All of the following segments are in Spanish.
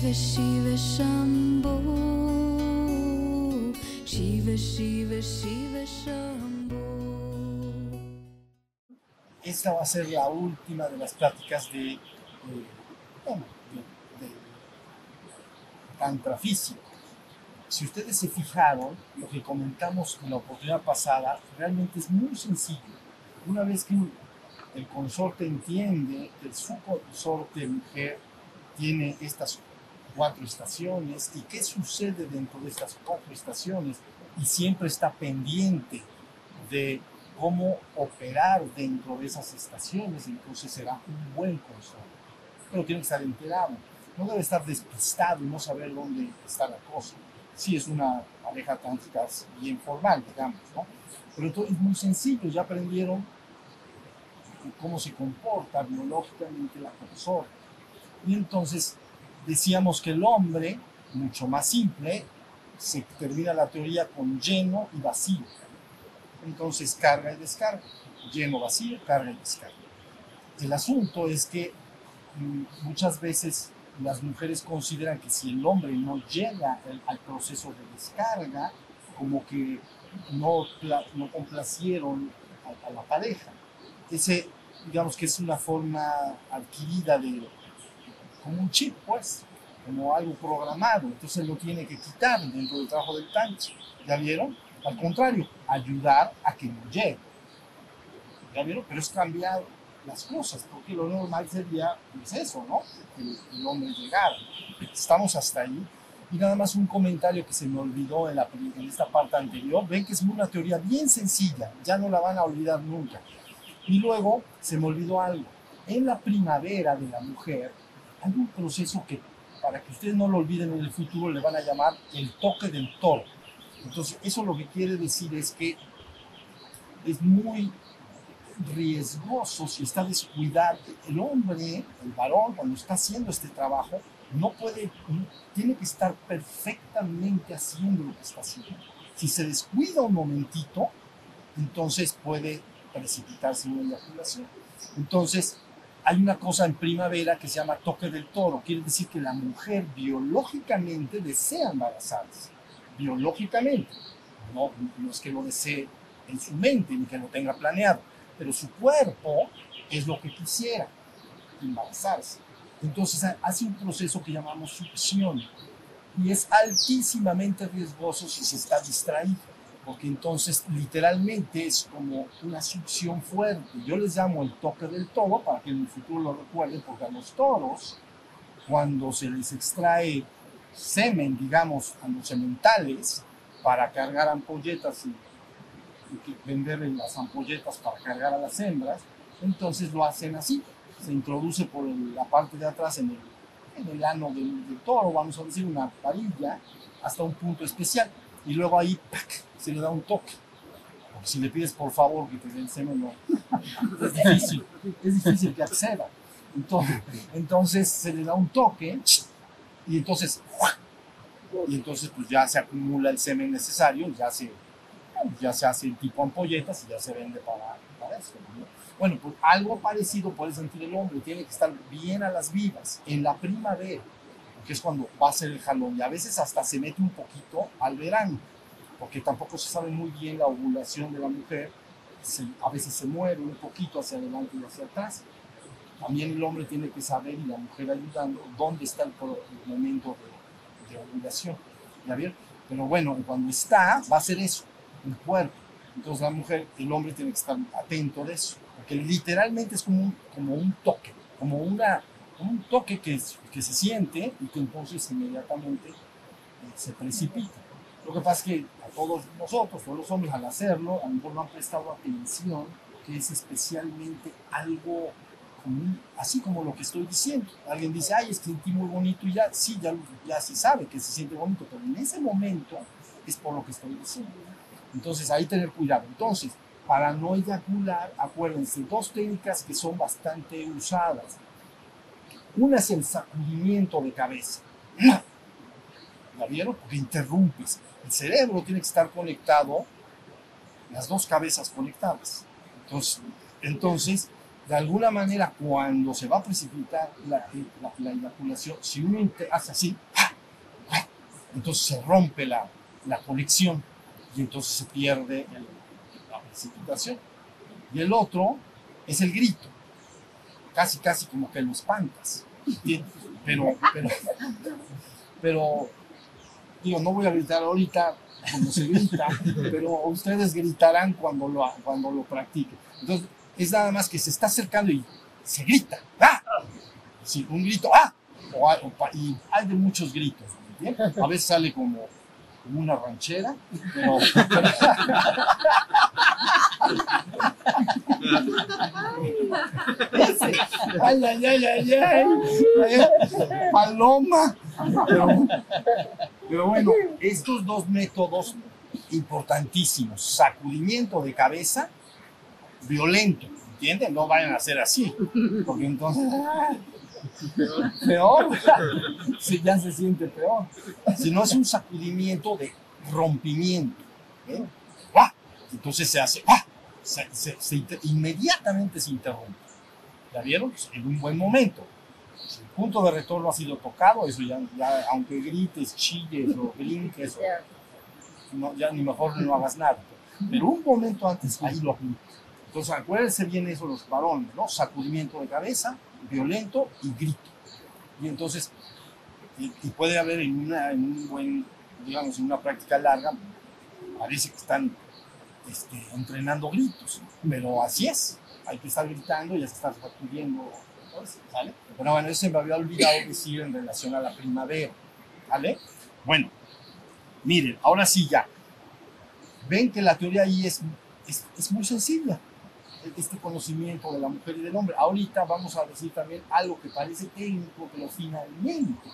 Shiva Shiva Shambho Shiva Shiva Shiva Shambho Esta va a ser la última de las pláticas de, de, bueno, de- de Tantra físico. Si ustedes se fijaron, lo que comentamos en la oportunidad pasada realmente es muy sencillo. Una vez que el consorte entiende que su consorte mujer tiene estas cuatro estaciones y qué sucede dentro de estas cuatro estaciones y siempre está pendiente de cómo operar dentro de esas estaciones, entonces será un buen consorte. Pero tiene que estar enterado, no debe estar despistado y no saber dónde está la cosa. Sí es una pareja tántrica bien formal, digamos, ¿no? Pero entonces es muy sencillo, ya aprendieron cómo se comporta biológicamente la consorte. Y entonces decíamos que el hombre, mucho más simple, se termina la teoría con lleno y vacío. Entonces carga y descarga, lleno, vacío, carga y descarga. El asunto es que mm, muchas veces las mujeres consideran que si el hombre no llega al- proceso de descarga, como que no, no complacieron a, a la pareja. Ese, digamos que es una forma adquirida de, como un chip, pues, como algo programado, entonces lo tiene que quitar dentro del trabajo del tancho. ¿Ya vieron? Al contrario, ayudar a que no llegue. ¿Ya vieron? Pero es cambiar las cosas, porque lo normal sería pues eso, ¿no? Que el, hombre llegara. Estamos hasta ahí. Y nada más un comentario que se me olvidó en, la, en esta parte anterior. Ven que es una teoría bien sencilla, ya no la van a olvidar nunca. Y luego se me olvidó algo. En la primavera de la mujer hay un proceso que, para que ustedes no lo olviden en el futuro, le van a llamar el toque del toro. Entonces, eso lo que quiere decir es que es muy riesgoso si está descuidado. El hombre, el varón, cuando está haciendo este trabajo, no puede, tiene que estar perfectamente haciendo lo que está haciendo. Si se descuida un momentito, entonces puede precipitarse una eyaculación. Entonces, hay una cosa en primavera que se llama toque del toro. Quiere decir que la mujer biológicamente desea embarazarse. Biológicamente. No, es que lo desee en su mente ni que lo tenga planeado, pero su cuerpo es lo que quisiera, embarazarse. Entonces ha- hace un proceso que llamamos succión y es altísimamente riesgoso si se está distraído, porque entonces literalmente es como una succión fuerte. Yo les llamo el toque del toro para que en el futuro lo recuerden, porque a los toros, cuando se les extrae semen, digamos, a los sementales, para cargar ampolletas y, vender las ampolletas para cargar a las hembras, entonces lo hacen así. Se introduce por el- la parte de atrás en el, en el ano del, del toro, vamos a decir, una varilla, hasta un punto especial. Y luego ahí ¡pac! se le da un toque. Porque si le pides por favor que te dé el semen, no. Es difícil, es difícil que acceda. Entonces, entonces se le da un toque y entonces y entonces pues ya se acumula el semen necesario, ya se, ya se hace el tipo ampolletas y ya se vende para, para eso. ¿no? Bueno, pues algo parecido puede sentir el hombre, tiene que estar bien a las vivas en la primavera, que es cuando va a ser el jalón, y a veces hasta se mete un poquito al verano, porque tampoco se sabe muy bien la ovulación de la mujer, se- a veces se mueve un poquito hacia adelante y hacia atrás. También el hombre tiene que saber y la mujer ayudando dónde está el, el momento de, de ovulación. ¿Ya vieron? Pero bueno, cuando está, va a ser eso, el cuerpo. Entonces la mujer, el hombre tiene que estar atento de eso, porque literalmente es como un, como un toque, como una, un toque que, que se siente y que entonces inmediatamente eh, se precipita. Lo que pasa es que a todos nosotros, todos los hombres, al hacerlo, a lo mejor no han prestado atención, que es especialmente algo común, así como lo que estoy diciendo. Alguien dice, ay, es que sentí muy bonito y ya, sí, ya, ya se sabe que se siente bonito, pero en ese momento es por lo que estoy diciendo. Entonces, ahí tener cuidado. Entonces, para no eyacular, acuérdense, dos técnicas que son bastante usadas. Una es el sacudimiento de cabeza. ¿La vieron? Porque interrumpes. El cerebro tiene que estar conectado, las dos cabezas conectadas. Entonces, entonces de alguna manera, cuando se va a precipitar la, la, la si uno hace así, entonces se rompe la, la conexión y entonces se pierde la precipitación. Y el otro es el grito, casi, casi como que lo espantas. Pero, pero, pero, digo, no voy a gritar ahorita como se grita, pero ustedes gritarán cuando lo, cuando lo practiquen. Entonces, es nada más que se está acercando y se grita. ¡Ah! Sí, un grito, ¡ah! Y hay de muchos gritos. ¿bien? A veces sale como, como una ranchera, pero, ay, ay, ay, ay, paloma. Pero, bueno, estos dos métodos importantísimos, sacudimiento de cabeza violento, ¿entienden? No vayan a hacer así, porque entonces ah, peor, sí, ya se siente peor. Si no es un sacudimiento de rompimiento, ¿eh? Entonces se hace, ¡guau! Se, se- inmediatamente se interrumpe. ¿Ya vieron? En un buen momento. Si el punto de retorno ha sido tocado, eso ya, ya aunque grites, chilles o brinques, no, ya ni mejor no hagas nada. Pero un momento antes, ahí lo aplicas. Entonces acuérdense bien eso los varones, ¿no? Sacudimiento de cabeza, violento y grito. Y entonces, y puede haber en, una, en un buen, digamos, en una práctica larga, parece que están este, entrenando gritos, pero así es. Hay que estar gritando y ya se está sacudiendo, bueno, eso me había olvidado decir en relación a la primavera, ¿vale? Bueno, miren, ahora sí ya. Ven que la teoría ahí es, es, es muy sencilla, este conocimiento de la mujer y del hombre. Ahorita vamos a decir también algo que parece técnico, pero finalmente,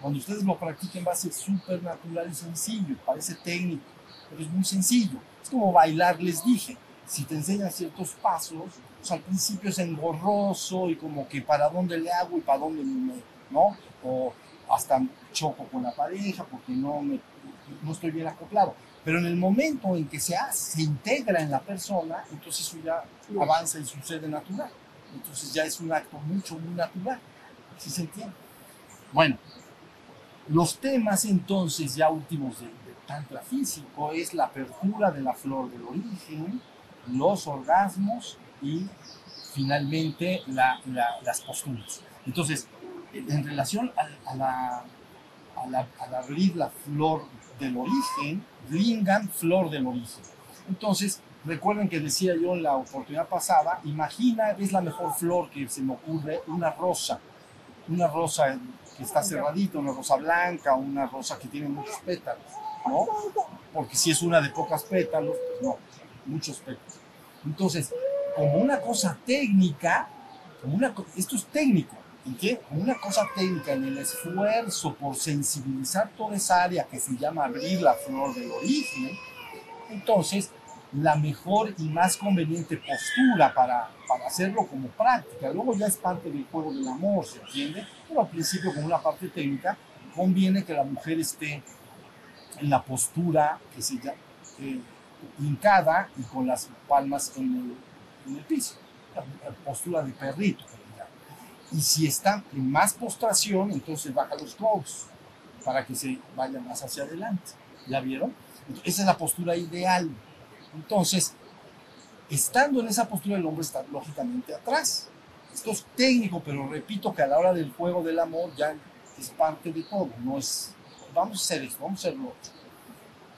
cuando ustedes lo practiquen va a ser súper natural y sencillo, parece técnico, pero es muy sencillo. Es como bailar, les dije. Si te enseñan ciertos pasos, pues al principio es engorroso y como que para dónde le hago y para dónde me, ¿no? O hasta choco con la pareja porque no, me, no estoy bien acoplado. Pero en el momento en que se, hace, se integra en la persona, entonces eso ya avanza y sucede natural. Entonces ya es un acto mucho, muy natural. ¿Sí se entiende? Bueno, los temas entonces ya últimos de Tantra físico es la apertura de la flor del origen, los orgasmos y finalmente la- la- las posturas. Entonces, en relación a, a la flor del origen, Lingam, flor del origen. Entonces, recuerden que decía yo en la oportunidad pasada, imagina, es la mejor flor que se me ocurre, una rosa, una rosa que está cerradita, una rosa blanca, una rosa que tiene muchos pétalos, ¿no? Porque si es una de pocas pétalos, pues no, muchos pétalos. Entonces, como una cosa técnica, como una, esto es técnico, ¿en qué? Como una cosa técnica en el esfuerzo por sensibilizar toda esa área que se llama abrir la flor del origen, entonces la mejor y más conveniente postura para, para hacerlo como práctica, luego ya es parte del juego del amor, ¿se entiende? Pero al principio como una parte técnica, conviene que la mujer esté en la postura que se llama eh, hincada y con las palmas en el, en el piso, la, postura de perrito. Y si está en más postración, entonces baja los codos para que se vaya más hacia adelante. ¿Ya vieron? Entonces, esa es la postura ideal. Entonces, estando en esa postura, el hombre está lógicamente atrás. Esto es técnico, pero repito que a la hora del juego del amor ya es parte de todo. No es, vamos a hacer esto, vamos a hacerlo otro.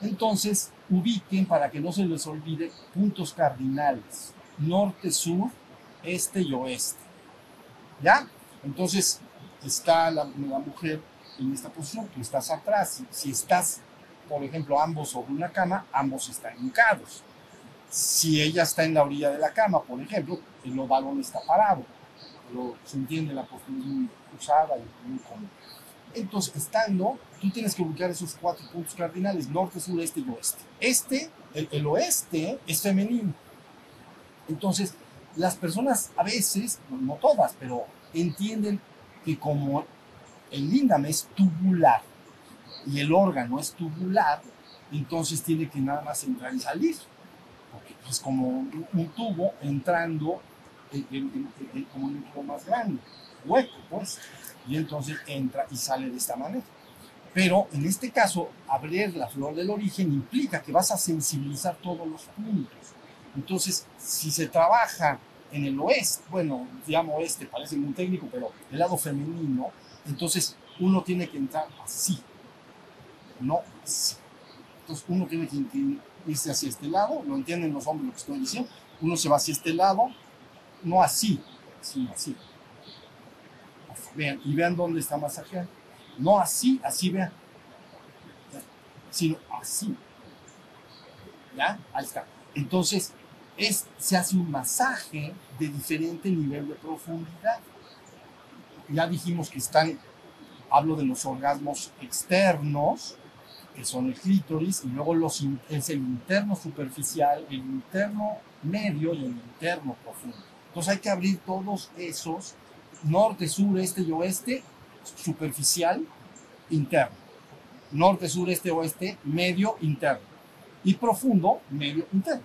Entonces, ubiquen para que no se les olvide puntos cardinales: norte, sur, este y oeste. ¿Ya? Entonces, está la, la mujer en esta posición, tú estás atrás. Si, si estás, por ejemplo, ambos sobre una cama, ambos están hincados. Si ella está en la orilla de la cama, por ejemplo, el varón está parado. Pero se entiende la postura usada y muy cómoda. Entonces, estando, tú tienes que ubicar esos cuatro puntos cardinales, norte, sur, este y oeste. Este, el, oeste, es femenino. Entonces, las personas a veces, no todas, pero entienden que como el lingam es tubular y el órgano es tubular, entonces tiene que nada más entrar y salir. Porque es como un, tubo entrando en- en- en- como un útero más grande, hueco, pues. Y entonces entra y sale de esta manera. Pero en este caso, abrir la flor del origen implica que vas a sensibilizar todos los puntos. Entonces, si se trabaja en el oeste, bueno, llamo oeste, parece muy técnico, pero el lado femenino, entonces uno tiene que entrar así, no así. Entonces uno tiene que irse hacia este lado, lo entienden los hombres lo que estoy diciendo, uno se va hacia este lado, no así, sino así. Vean, y vean dónde está masajeando. No así, así vean, sino así. ¿Ya? Ahí está. Entonces, es, se hace un masaje de diferente nivel de profundidad. Ya dijimos que están, hablo de los orgasmos externos, que son el clítoris, y luego los, es el interno superficial, el interno medio y el interno profundo. Entonces hay que abrir todos esos, norte, sur, este y oeste, superficial, interno. Norte, sur, este, oeste, medio, interno. Y profundo, medio, interno.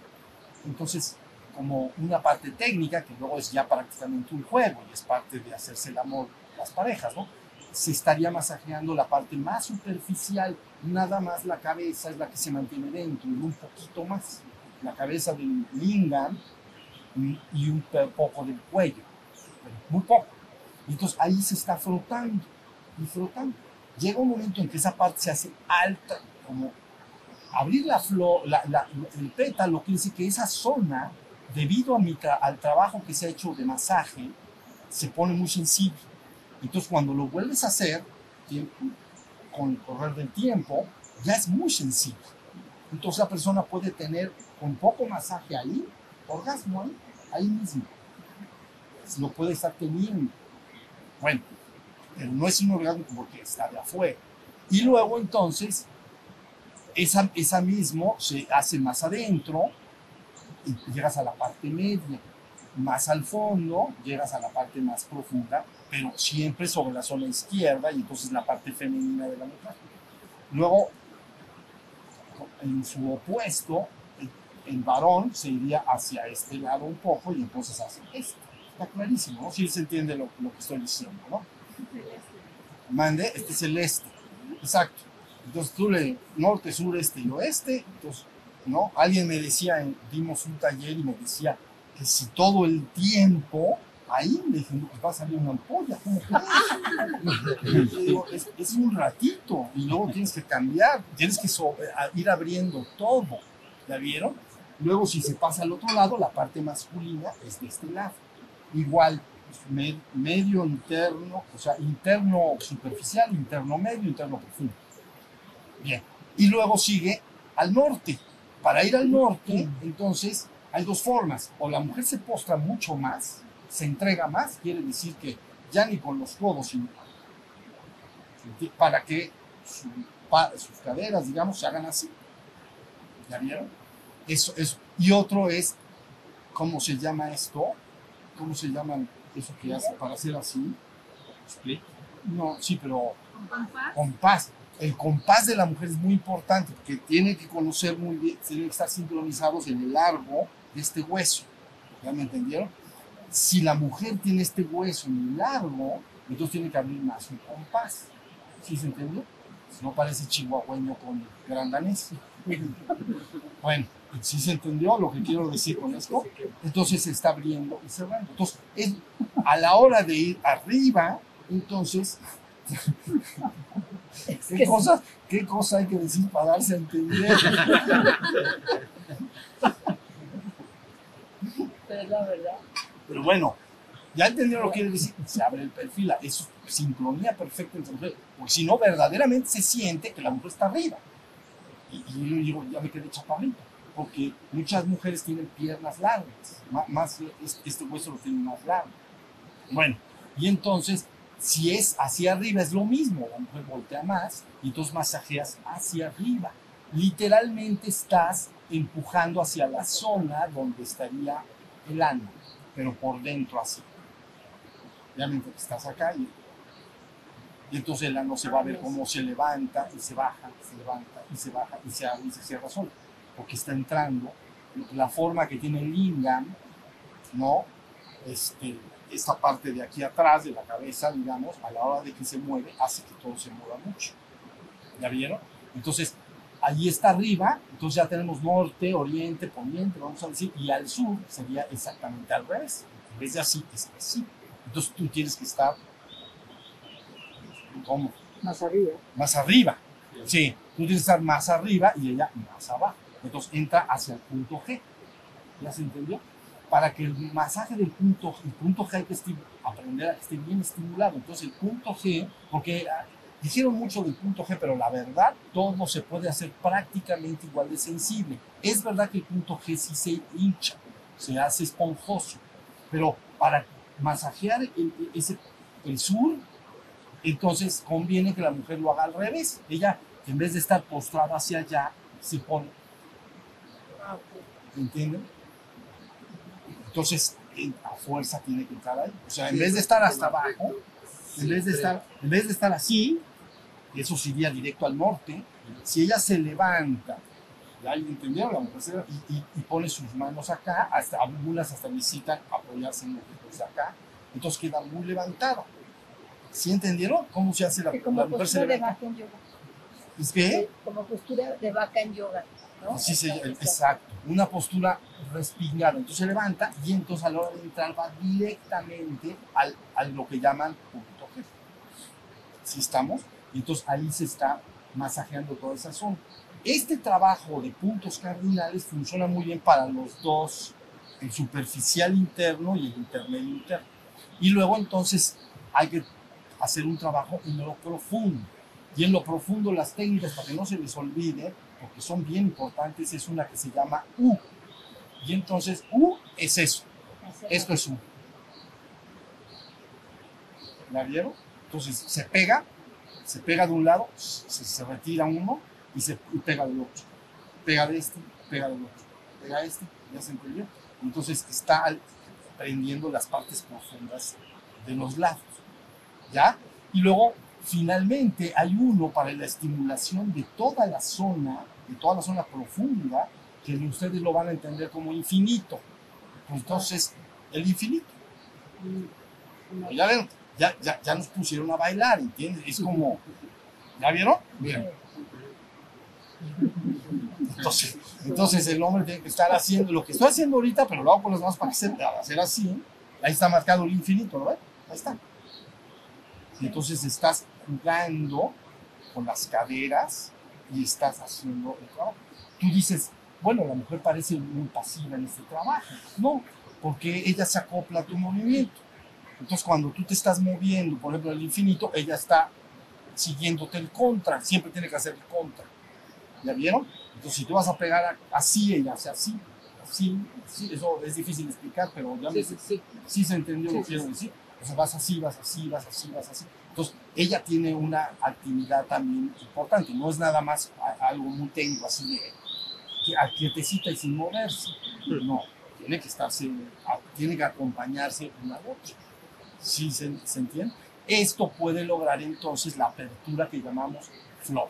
Entonces, como una parte técnica, que luego es ya prácticamente un juego y es parte de hacerse el amor las parejas, ¿no? Se estaría masajeando la parte más superficial, nada más la cabeza es la que se mantiene dentro y un poquito más. La cabeza del lingam y un poco del cuello, muy poco. Entonces ahí se está frotando y frotando. Llega un momento en que esa parte se hace alta, como abrir la flor, la- la- el pétalo, quiere decir que esa zona, debido a mi al trabajo que se ha hecho de masaje, se pone muy sensible. Entonces, cuando lo vuelves a hacer, con el correr del tiempo, ya es muy sensible. Entonces, la persona puede tener con poco masaje ahí, orgasmo ahí, ahí mismo. Lo puede estar teniendo. Bueno, pero no es un orgasmo porque está de afuera. Y luego, entonces, esa, esa mismo se hace más adentro y llegas a la parte media. Más al fondo, llegas a la parte más profunda, pero siempre sobre la zona izquierda y entonces la parte femenina de la mujer. Luego, en su opuesto, el, varón se iría hacia este lado un poco y entonces hacia este. Está clarísimo, ¿no? Si se entiende lo, lo que estoy diciendo, ¿no? Mande, este es el este. Exacto. Entonces tú le norte, sur, este y oeste. Entonces, ¿no? Alguien me decía, dimos un taller y me decía que si todo el tiempo ahí me dije, pues va a salir una ampolla, ¿cómo crees? Yo digo, es, es un ratito y luego tienes que cambiar, tienes que a- ir abriendo todo. ¿Ya vieron? Luego, si se pasa al otro lado, la parte masculina es de este lado. Igual, pues, me- medio interno, o sea, interno superficial, interno medio, interno profundo. Bien. Y luego sigue al norte. Para ir al norte, entonces, hay dos formas. O la mujer se postra mucho más, se entrega más, quiere decir que ya ni con los codos, sino para que su- sus caderas, digamos, se hagan así. ¿Ya vieron? Eso, eso. Y otro es, ¿cómo se llama esto? ¿Cómo se llaman eso que hace para hacer así? Split. No, sí, pero ¿Con compás? compás. El compás de la mujer es muy importante porque tiene que conocer muy bien, tienen que estar sincronizados en el largo de este hueso. ¿Ya me entendieron? Si la mujer tiene este hueso muy largo, entonces tiene que abrir más un compás. ¿Sí se entendió? Si no parece chihuahueño con gran danés. Bueno, ¿sí se entendió lo que quiero decir con esto? Entonces se está abriendo y cerrando. Entonces, es- a la hora de ir arriba, entonces ¿Qué cosa, ¿Qué cosa hay que decir para darse a entender? Pero es la verdad. Pero bueno, ya entendieron lo que quiere decir. Se abre el perfil, es sincronía perfecta entre mujeres. Porque si no, verdaderamente se siente que la mujer está arriba. Y, yo digo, ya me quedé chaparrito. Porque muchas mujeres tienen piernas largas. Más, es- este hueso lo tiene más largo. Bueno, y entonces, si es hacia arriba, es lo mismo. La mujer voltea más y entonces masajeas hacia arriba. Literalmente estás empujando hacia la zona donde estaría el ano, pero por dentro así. Obviamente estás acá y, y entonces el ano se va a ver cómo se levanta y se baja, se levanta y se baja y se abre y se cierra solo, porque está entrando la forma que tiene el lingam, ¿no? este, esta parte de aquí atrás de la cabeza, digamos, a la hora de que se mueve, hace que todo se mueva mucho. ¿Ya vieron? Entonces, ahí está arriba, entonces ya tenemos norte, oriente, poniente, vamos a decir, y al sur sería exactamente al revés. En vez de así, es así. Entonces tú tienes que estar como Más arriba. más arriba. Sí, tú tienes que estar más arriba y ella más abajo. Entonces entra hacia el punto G. ¿Ya se entendió? Para que el masaje del punto, el punto G hay que aprender a que esté bien estimulado. Entonces el punto G, porque ah, dijeron mucho del punto G, pero la verdad todo se puede hacer prácticamente igual de sensible. Es verdad que el punto G sí se hincha, se hace esponjoso, pero para masajear el- ese, el sur, entonces conviene que la mujer lo haga al revés. Ella, en vez de estar postrada hacia allá, se pone. ¿Entienden? Entonces, en- a fuerza tiene que entrar ahí. O sea, en vez de estar hasta abajo, en vez de estar, en vez de estar así, eso sería directo al norte, si ella se levanta, ya entendieron, la mujer y, y- y pone sus manos acá, hasta algunas hasta necesitan apoyarse en los de acá, entonces queda muy levantada. ¿Sí entendieron cómo se hace la, como la mujer se postura de vaca en yoga. ¿Es que? Sí, como postura de vaca en yoga. ¿no? Así se exacto. Una postura respingada. Entonces se levanta y entonces a la hora de entrar va directamente al, a lo que llaman punto G. ¿Sí estamos? Y entonces ahí se está masajeando toda esa zona. Este trabajo de puntos cardinales funciona muy bien para los dos, el superficial interno y el intermedio interno. Y luego entonces hay que hacer un trabajo en lo profundo. Y en lo profundo las técnicas, para que no se les olvide, porque son bien importantes, es una que se llama U. Y entonces U es eso, esto es U. ¿La vieron? Entonces se pega, se pega de un lado, se, se retira uno y se y pega del otro. Pega de este, pega del otro. Pega este, ya se entendió. Entonces está al- prendiendo las partes profundas de los lados. ¿Ya? Y luego, finalmente, hay uno para la estimulación de toda la zona, de toda la zona profunda, que ustedes lo van a entender como infinito. Entonces, el infinito. Ya ven, ya, ya, ya nos pusieron a bailar, ¿entiendes? Es como, ¿ya vieron? Bien. Entonces, entonces el hombre tiene que estar haciendo lo que estoy haciendo ahorita, pero lo hago con las manos para al hacer así. Ahí está marcado el infinito, ¿lo ven? Ahí está. Y entonces estás jugando con las caderas y estás haciendo el trabajo. Tú dices, bueno, la mujer parece muy pasiva en este trabajo. No, porque ella se acopla a tu movimiento. Entonces, cuando tú te estás moviendo, por ejemplo, el infinito, ella está siguiéndote el contra, siempre tiene que hacer el contra. ¿Ya vieron? Entonces, si tú vas a pegar así, ella hace así, así, así, eso es difícil de explicar, pero ya me- Sí, sí, sí. sí se entendió lo Sí, que sí, quiero sí. decir. O sea, vas así, vas así, vas así, vas así. Entonces, ella tiene una actividad también importante. No es nada más algo muy técnico, así de quietecita y sin moverse. No, tiene que estarse, tiene que acompañarse una otra. ¿Sí se, se entiende? Esto puede lograr entonces la apertura que llamamos flor.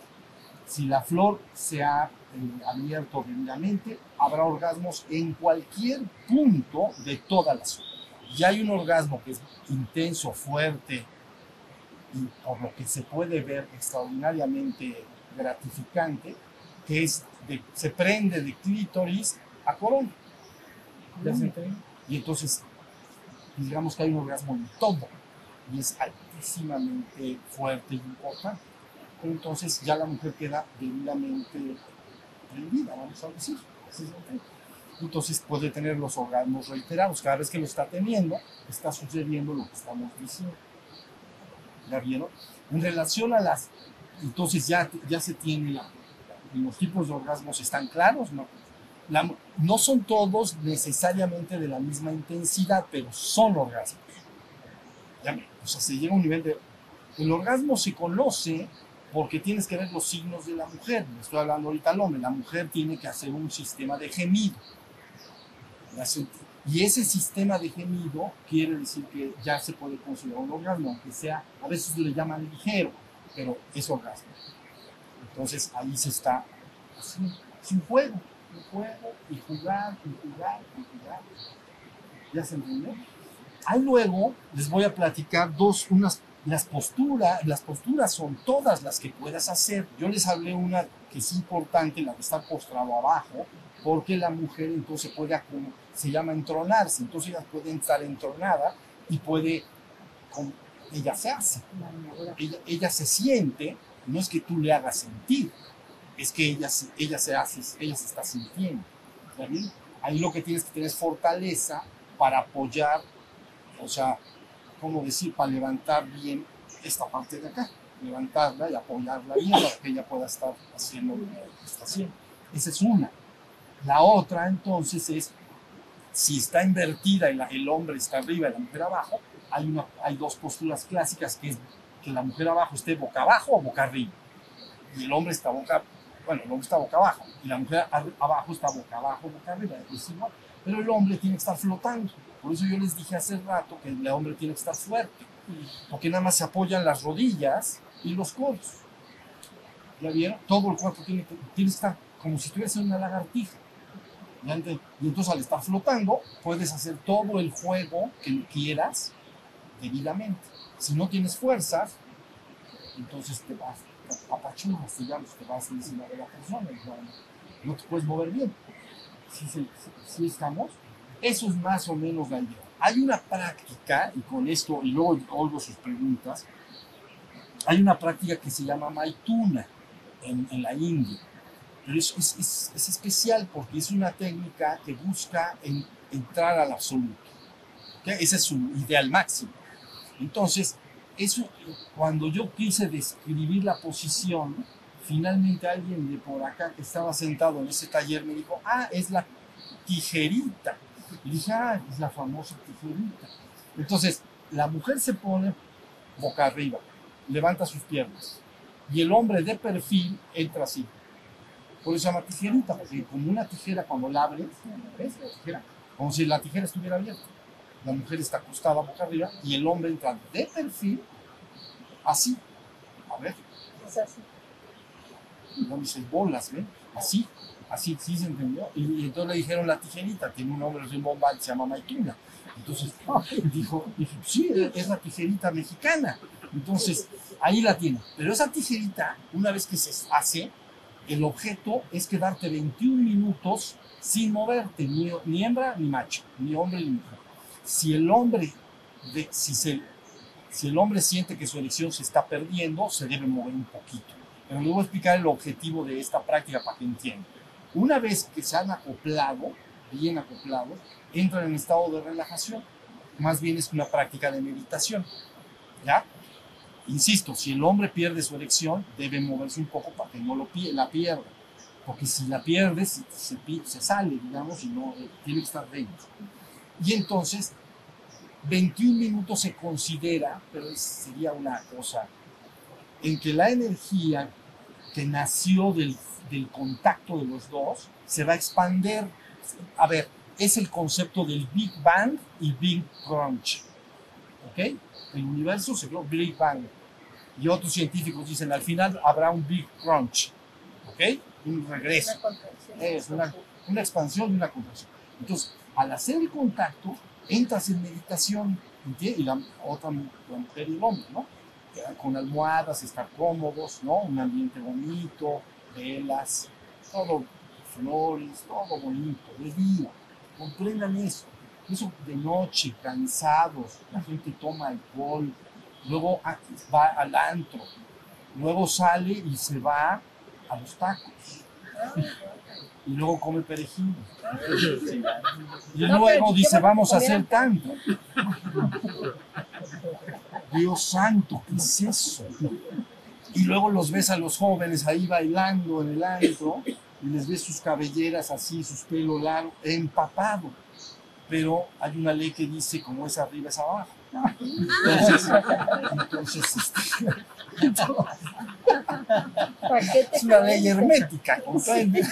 Si la flor se ha eh, abierto debidamente, habrá orgasmos en cualquier punto de toda la zona. Y hay un orgasmo que es intenso, fuerte, y por lo que se puede ver extraordinariamente gratificante, que es se prende de clítoris a corona. Y entonces, digamos que hay un orgasmo en todo, y es altísimamente fuerte y importante. Entonces ya la mujer queda debidamente prendida, vamos a decir. Entonces puede tener los orgasmos reiterados. Cada vez que lo está teniendo, está sucediendo lo que estamos diciendo. ¿Ya vieron? En relación a las... Entonces ya, ya se tiene la- los tipos de orgasmos están claros, ¿no? La- no son todos necesariamente de la misma intensidad, pero son orgasmos. Ya, o sea, se llega a un nivel de... El orgasmo se conoce porque tienes que ver los signos de la mujer. Estoy hablando ahorita al hombre. La mujer tiene que hacer un sistema de gemido. Y ese sistema de gemido quiere decir que ya se puede considerar un orgasmo, aunque sea, a veces le llaman ligero, pero es orgasmo. Entonces ahí se está haciendo. Es un juego, un juego, y jugar, y jugar, y jugar. ¿Ya se entendió? Ahí luego les voy a platicar dos, unas, las posturas, las posturas son todas las que puedas hacer. Yo les hablé una que es importante, la de estar postrado abajo, porque la mujer entonces puede, se llama entronarse, entonces ella puede estar entronada y puede, con- ella se hace, ella, ella se siente, no es que tú le hagas sentir, es que ella, ella se hace, ella se está sintiendo. ¿está bien? Ahí lo que tienes que tener es fortaleza para apoyar, o sea, ¿cómo decir? Para levantar bien esta parte de acá, levantarla y apoyarla bien para que ella pueda estar haciendo lo que está haciendo. Esa es una. La otra entonces es, si está invertida y el hombre está arriba y la mujer abajo, hay, dos posturas clásicas que es que la mujer abajo esté boca abajo o boca arriba. Y el hombre está boca, bueno, el hombre está boca abajo y la mujer abajo está boca abajo, boca arriba. Pero el hombre tiene que estar flotando. Por eso yo les dije hace rato que el hombre tiene que estar fuerte, porque nada más se apoyan las rodillas y los codos. ¿Ya vieron? Todo el cuerpo tiene que, tiene que estar como si estuvieras en una lagartija. ¿Ya ente- Y entonces al estar flotando, puedes hacer todo el juego que quieras debidamente. Si no tienes fuerzas, entonces te vas, te apachurras, digamos, te vas encima de la persona, no, te puedes mover bien. ¿Sí, se- sí- sí estamos? Eso es más o menos la idea. Hay una práctica, y con esto, y luego oigo sus preguntas, hay una práctica que se llama Maituna en, en la India. Pero es, es, es- es especial porque es una técnica que busca en- entrar al absoluto. ¿ok? Ese es su ideal máximo. Entonces, cuando yo quise describir la posición, finalmente alguien de por acá que estaba sentado en ese taller me dijo, ah, es la tijerita. Y dije, ah, es la famosa tijerita. Entonces, la mujer se pone boca arriba, levanta sus piernas. Y el hombre de perfil entra así. Por eso se llama tijerita, porque como una tijera cuando la abres, ¿ves la tijera? Como si la tijera estuviera abierta. La mujer está acostada boca arriba y el hombre entra de perfil, así. A ver, Es así. no dice bolas, ¿ven? Así, así, sí se entendió. Y, y entonces le dijeron la tijerita, tiene un nombre rimbombante, se llama Maituna. Entonces dijo, dije, sí, es la tijerita mexicana. Entonces, ahí la tiene. Pero esa tijerita, una vez que se hace, el objeto es quedarte 21 minutos sin moverte, ni, ni hembra ni macho, ni hombre ni mujer. Si el hombre, de, si, se, si el hombre siente que su erección se está perdiendo, se debe mover un poquito. Pero le voy a explicar el objetivo de esta práctica para que entiendan. Una vez que se han acoplado, bien acoplados, entran en estado de relajación. Más bien es una práctica de meditación. ¿Ya? Insisto, si el hombre pierde su erección, debe moverse un poco para que no lo la pierda. Porque si la pierde, se, se pi- se sale, digamos, y no eh, tiene que estar dentro. Y entonces, 21 minutos se considera, pero es- sería una cosa, en que la energía que nació del, del contacto de los dos se va a expander. A ver, es el concepto del Big Bang y Big Crunch. ¿Ok? El universo se creó Big Bang. Y otros científicos dicen, al final habrá un Big Crunch. ¿Ok? Un regreso. Una. Es una, una expansión y una contracción. Entonces, al hacer el contacto, entras en meditación, ¿entiendes? Y la otra, la mujer y el hombre, ¿no? Eh, Con almohadas, estar cómodos, ¿no? Un ambiente bonito, velas, todo, flores, todo bonito, de día. Comprendan eso. Eso de noche, cansados, la gente toma alcohol, luego va al antro, luego sale y se va a los tacos y luego come perejil. Y luego dice, ¿qué vamos a hacer tanto. Dios santo, ¿qué es eso? Y luego los ves a los jóvenes ahí bailando en el antro y les ves sus cabelleras así, sus pelos largos, empapado. Pero hay una ley que dice como es arriba es abajo. Entonces, este, es una ley hermética, ¿comprende?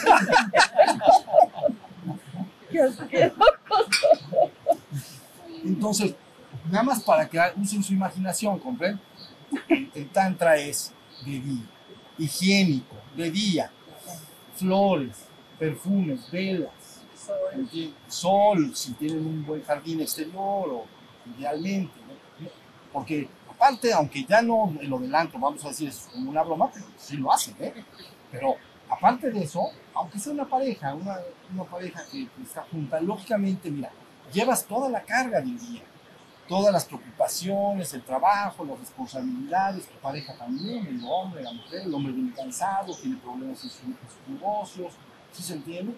Entonces, nada más para que usen su imaginación, ¿comprenden? El tantra es de día, higiénico, de día, flores, perfumes, velas, Sol. sol, si tienen un buen jardín exterior o idealmente, porque aparte, aunque ya no lo del antro, vamos a decir, es como una broma, pero sí lo hacen, ¿eh? Pero aparte de eso, aunque sea una pareja, una, una pareja que, está junta, lógicamente, mira, llevas toda la carga del día, todas las preocupaciones, el trabajo, las responsabilidades, tu pareja también, el hombre, la mujer, el hombre viene cansado, tiene problemas en, su- en sus negocios, ¿sí se entiende?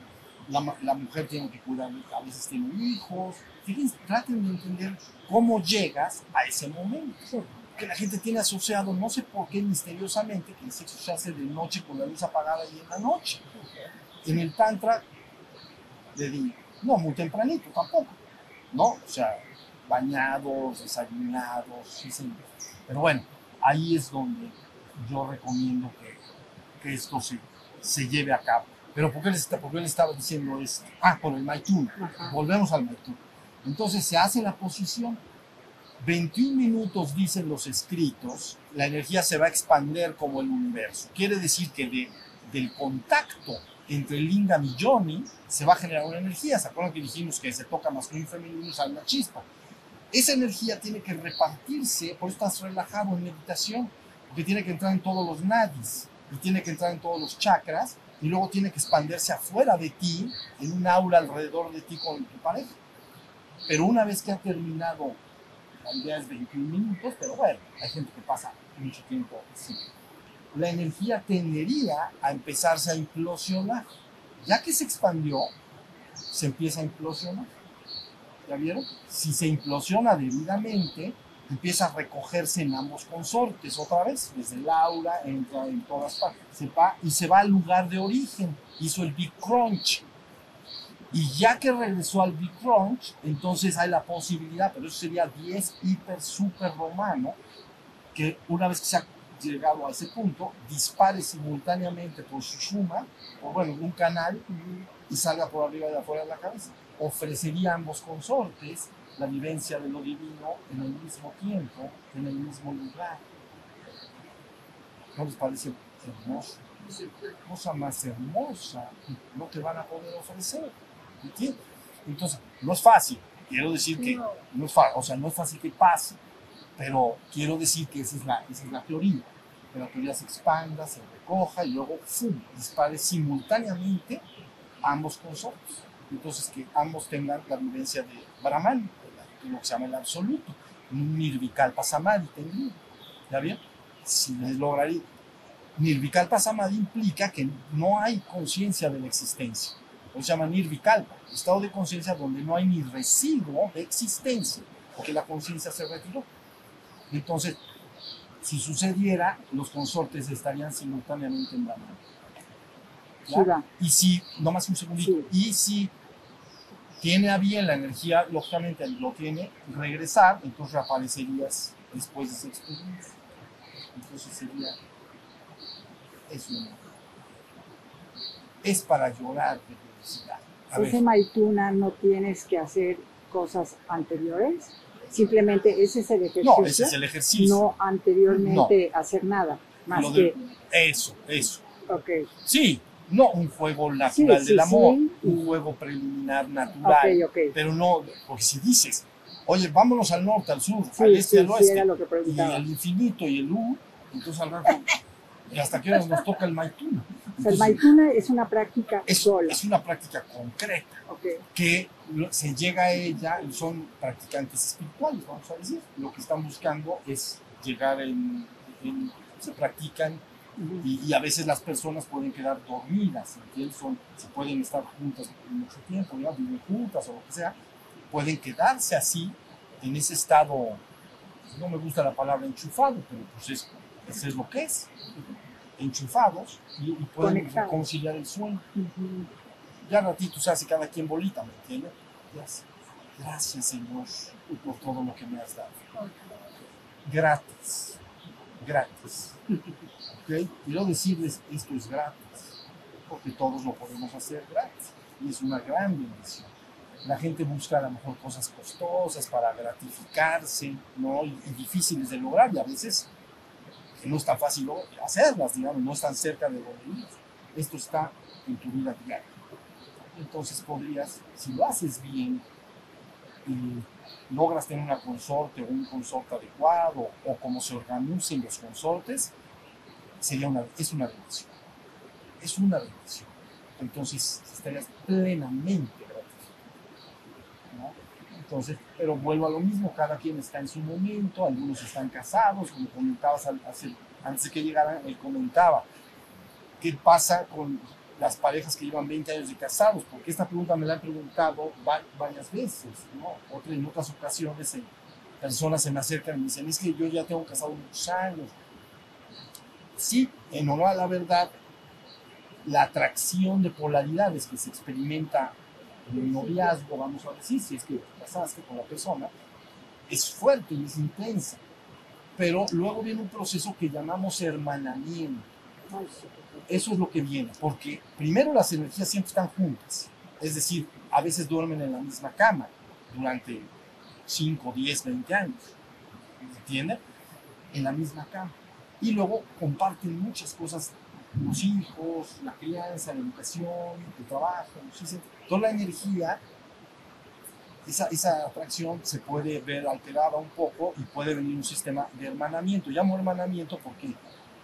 La, la mujer tiene que cuidar, a veces tiene hijos. Fíjense, traten de entender cómo llegas a ese momento. Que la gente tiene asociado, no sé por qué misteriosamente, que el sexo se hace de noche con la luz apagada y en la noche. En el Tantra, de día. No, muy tempranito tampoco. ¿No? O sea, bañados, desayunados, sí, señor. Pero bueno, ahí es donde yo recomiendo que, que esto se, se lleve a cabo. Pero ¿por qué, les, por qué les estaba diciendo esto? Ah, por el Maitún. Volvemos al Maitún. Entonces se hace la posición. 21 minutos, dicen los escritos, la energía se va a expander como el universo. Quiere decir que de, del contacto entre el lingam y Johnny se va a generar una energía. ¿Se acuerdan que dijimos que se toca masculino y femenino sale una chispa? Esa energía tiene que repartirse, por eso estás relajado en meditación, porque tiene que entrar en todos los nadis y tiene que entrar en todos los chakras y luego tiene que expandirse afuera de ti, en un aula alrededor de ti con tu pareja. Pero una vez que ha terminado, la idea es 21 minutos, pero bueno, hay gente que pasa mucho tiempo así. La energía tendería a empezarse a implosionar. Ya que se expandió, se empieza a implosionar. ¿Ya vieron? Si se implosiona debidamente, empieza a recogerse en ambos consortes otra vez, desde el aura, entra en todas partes, se va y se va al lugar de origen, hizo el Big Crunch. Y ya que regresó al Big Crunch, entonces hay la posibilidad, pero eso sería 10 hiper super romano, que una vez que se ha llegado a ese punto, dispare simultáneamente por su suma, o bueno, un canal, y salga por arriba y afuera de la cabeza. Ofrecería a ambos consortes la vivencia de lo divino en el mismo tiempo, en el mismo lugar. ¿No les parece hermoso? Cosa más hermosa no te van a poder ofrecer. ¿Entiendes? Entonces, no es fácil. Quiero decir que No. no es fácil, o sea, no es fácil que pase, pero quiero decir que esa es la, esa es la teoría. Que la teoría se expanda, se recoja y luego ¡fum! dispare simultáneamente ambos consortes. Entonces, que ambos tengan la vivencia de Brahman, lo que se llama el absoluto, Nirvikalpa Samadhi tendría. ¿Ya bien? Si les lograría. Nirvikalpa Samadhi implica que no hay conciencia de la existencia. Se llama Nirvikalpa, estado de conciencia donde no hay ni residuo de existencia, porque la conciencia se retiró. Entonces, si sucediera, los consortes estarían simultáneamente en Brahman. ¿Ya? Y si, no más un segundito, y si tiene a bien la energía, lógicamente lo tiene, regresar, entonces reaparecerías después de esa experiencia. Entonces sería eso. Es para llorar. A Ese ver, Maituna no tienes que hacer cosas anteriores, simplemente ese es el ejercicio, no, ese es el ejercicio. no anteriormente hacer nada, más Lo que, de- Eso, eso. ok, Sí, no un juego natural Sí, sí, del amor, sí. un juego preliminar natural. ok, ok, Pero no, porque si dices, oye, vámonos al norte, al sur, al este, al oeste, y el infinito y el U, entonces al rato, y hasta que nos toca el Maituna. Sea, el Entonces, Maituna es una práctica es, sola, es una práctica concreta ok, que se llega a ella son practicantes espirituales, vamos a decir. Lo que están buscando es llegar en, en- se practican y, y a veces las personas pueden quedar dormidas, ¿entiendes? Son, se pueden estar juntas mucho tiempo, ¿ya? viven juntas o lo que sea, pueden quedarse así, en ese estado, no me gusta la palabra enchufado, pero pues es, eso es lo que es, enchufados y, y pueden Conectados. conciliar el sueño. ujú. Ya ratito se hace cada quien bolita, ¿me entiendes? Gracias. Gracias, Señor, por todo lo que me has dado. Gratis. Gratis. ¿Ok? Quiero decirles, esto es gratis, porque todos lo podemos hacer gratis. Y es una gran bendición. La gente busca a lo mejor cosas costosas para gratificarse, ¿no? Y, y difíciles de lograr, y a veces no es tan fácil hacerlas, digamos, no están cerca de donde vives. Esto está en tu vida diaria. Entonces podrías, si lo haces bien, eh, logras tener una consorte o un consorte adecuado o cómo se organicen los consortes, sería una, es una relación. Es una relación. Entonces estarías plenamente. Entonces, pero vuelvo a lo mismo, cada quien está en su momento, algunos están casados, como comentabas hace- antes de que llegaran, él comentaba, ¿qué pasa con las parejas que llevan 20 años de casados? Porque esta pregunta me la han preguntado va- varias veces, ¿no? Otra, en otras ocasiones eh, personas se me acercan y me dicen, es que yo ya tengo casado muchos años. Sí, en honor a la verdad, la atracción de polaridades que se experimenta en el noviazgo, vamos a decir, si es que te casaste con la persona, es fuerte y es intensa. Pero luego viene un proceso que llamamos hermanamiento. Eso es lo que viene, porque primero las energías siempre están juntas. Es decir, a veces duermen en la misma cama durante 5, 10, 20 años. ¿Entienden? En la misma cama. Y luego comparten muchas cosas, los hijos, la crianza, la educación, el trabajo. Toda la energía, esa, esa atracción se puede ver alterada un poco y puede venir un sistema de hermanamiento. Llamo hermanamiento porque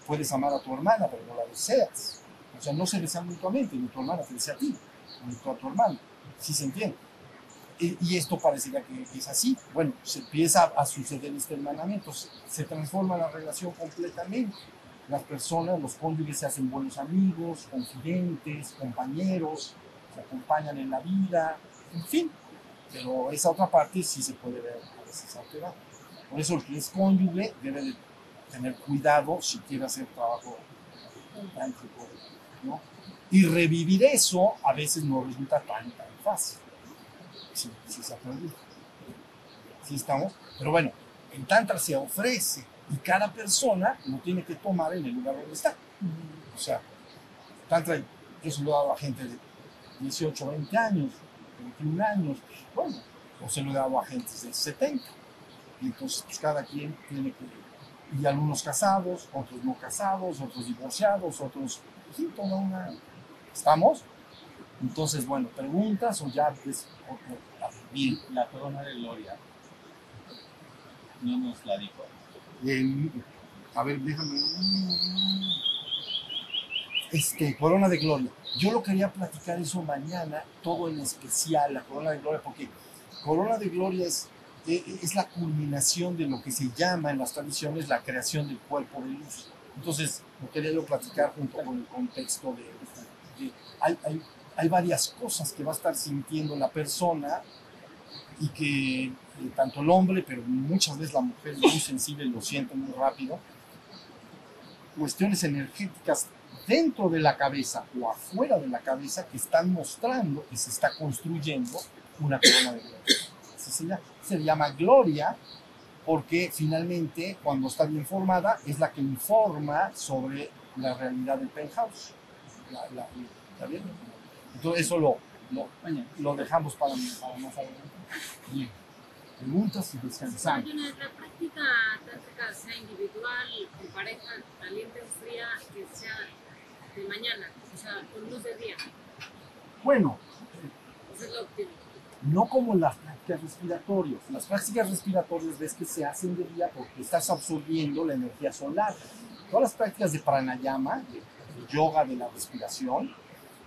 puedes amar a tu hermana, pero no la deseas. O sea, no se desean mutuamente, ni tu hermana te desea a ti, ni tú a tu hermano. ¿Sí se entiende? Y, y esto parecería que es así. Bueno, se empieza a suceder este hermanamiento, se, se transforma la relación completamente. Las personas, los cónyuges se hacen buenos amigos, confidentes, compañeros, se acompañan en la vida, en fin. Pero esa otra parte sí se puede ver a veces alterada. Por eso el que es cónyuge debe de tener cuidado si quiere hacer trabajo tántrico, ¿no? Y revivir eso a veces no resulta tan, tan fácil. Sí, sí se aprende. Sí estamos. Pero bueno, en Tantra se ofrece y cada persona lo tiene que tomar en el lugar donde está. O sea, Tantra, yo se lo he dado a gente de 18, 20 años, 21 años, bueno, o se lo he dado a gente de 70. Y entonces, pues cada quien tiene que y algunos casados, otros no casados, otros divorciados, otros, sí, toda una... ¿Estamos? Entonces, bueno, preguntas o ya Bien, La corona de gloria. No nos la dijo. Eh, a ver, déjame... Este, Corona de Gloria. Yo lo quería platicar eso mañana, todo en especial, la Corona de Gloria, porque Corona de Gloria es, eh, es la culminación de lo que se llama en las tradiciones la creación del cuerpo de luz. Entonces, lo quería yo platicar junto con el contexto de... hay, hay, hay varias cosas que va a estar sintiendo la persona y que eh, tanto el hombre, pero muchas veces la mujer es muy sensible, lo siente muy rápido. Cuestiones energéticas dentro de la cabeza o afuera de la cabeza que están mostrando que se está construyendo una corona de gloria. Se llama. Gloria porque finalmente cuando está bien formada es la que informa sobre la realidad del penthouse. La- la- ¿Está bien? Entonces eso lo, lo, dejamos para, para más adelante. Bien. Preguntas y descansamos. Otra práctica tántrica, sea individual, con pareja, caliente o fría, que sea de mañana, o sea, con luz de día. Bueno, Eso es lo óptimo. no como las prácticas respiratorias. Las prácticas respiratorias ves que se hacen de día porque estás absorbiendo la energía solar. Todas las prácticas de pranayama, de, de yoga de la respiración,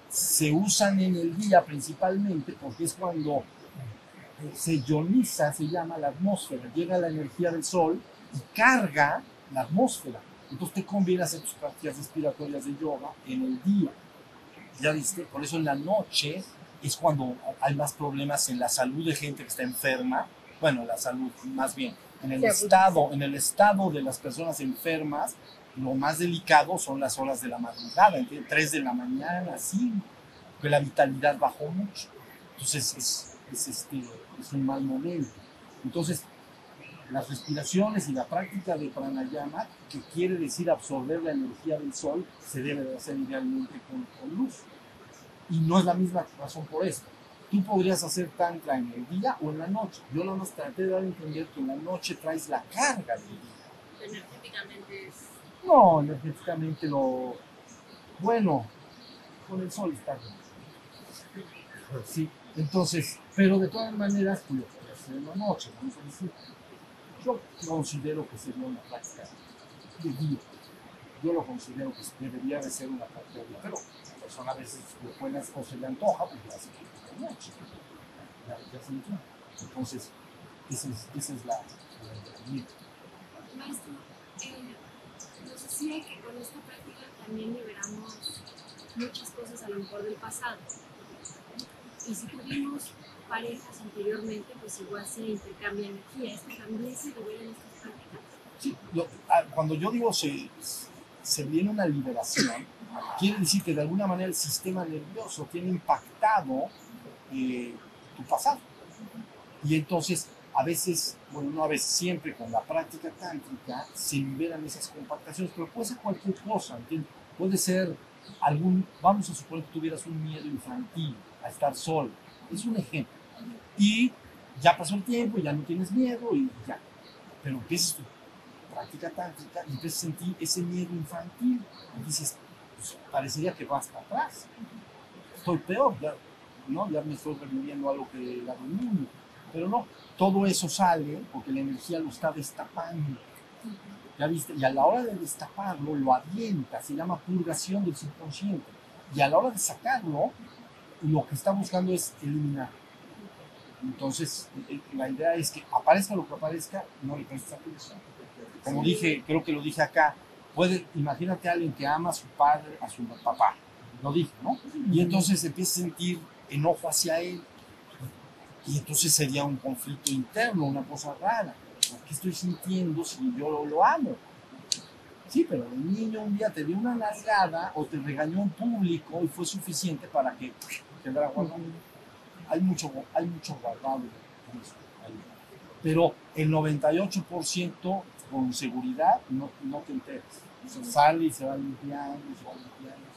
se usan en el día principalmente porque es cuando eh, se ioniza, se llama la atmósfera, llega la energía del sol y carga la atmósfera. Entonces te conviene hacer tus prácticas respiratorias de yoga en el día. ¿Ya viste? Por eso en la noche es cuando hay más problemas en la salud de gente que está enferma. Bueno, la salud más bien. En el agudiza. estado, en el estado de las personas enfermas, lo más delicado son las horas de la madrugada, entre 3 de la mañana, 5, que la vitalidad bajó mucho. Entonces es, es, este, es un mal momento. Entonces, las respiraciones y la práctica de pranayama, que quiere decir absorber la energía del sol, se debe de hacer idealmente con, con luz. Y no es la misma razón por esto. Tú podrías hacer tantra en el día o en la noche. Yo nada más traté de dar a entender que en la noche traes la carga del día. Energéticamente es. No, energéticamente lo... Bueno, con el sol está bien. Sí, entonces, pero de todas maneras, tú lo puedes hacer. hacer en la noche, vamos a decir. Yo considero que sería una práctica de día. Yo lo considero que debería de ser una práctica de día, pero la persona a veces lo puede o se le antoja, pues hace en la noche. Ya, ya se. Entonces, esa es, la, la. Maestro, eh, nos decía que con esta práctica también liberamos muchas cosas a lo mejor del pasado. Y si tuvimos parejas anteriormente, pues igual se intercambia energía. ¿Esto también se libera en estas prácticas? Sí, ah, cuando yo digo se, se viene una liberación, quiere decir que de alguna manera el sistema nervioso tiene impactado eh, tu pasado. Y entonces, a veces, bueno, no a veces, siempre con la práctica tántrica se liberan esas compactaciones, pero puede ser cualquier cosa, ¿entiendes? Puede ser algún, vamos a suponer que tuvieras un miedo infantil a estar solo, es un ejemplo. Y ya pasó el tiempo, ya no tienes miedo y ya. Pero empiezas tu práctica tántrica y empiezas a sentir ese miedo infantil y dices, pues, parecería que vas para atrás. Estoy peor, ya, ¿no? ya me estoy reviviendo algo que era del mundo. Pero no, todo eso sale porque la energía lo está destapando. ¿Ya viste? Y a la hora de destaparlo, lo avienta, se llama purgación del subconsciente. Y a la hora de sacarlo, lo que está buscando es eliminar. Entonces, la idea es que aparezca lo que aparezca, no le prestes atención. Como dije, creo que lo dije acá, puede, imagínate a alguien que ama a su padre, a su papá, lo dije, ¿no? Y entonces empieza a sentir enojo hacia él. Y entonces sería un conflicto interno, una cosa rara. ¿Por qué estoy sintiendo si yo lo, lo amo? Sí, pero el niño un día te dio una nalgada o te regañó en público y fue suficiente para que quedara guardado. Hay mucho, hay mucho guardado en eso. Pero el 98% con seguridad no, no te enteras. O sea, sale y se va limpiando, se va limpiando.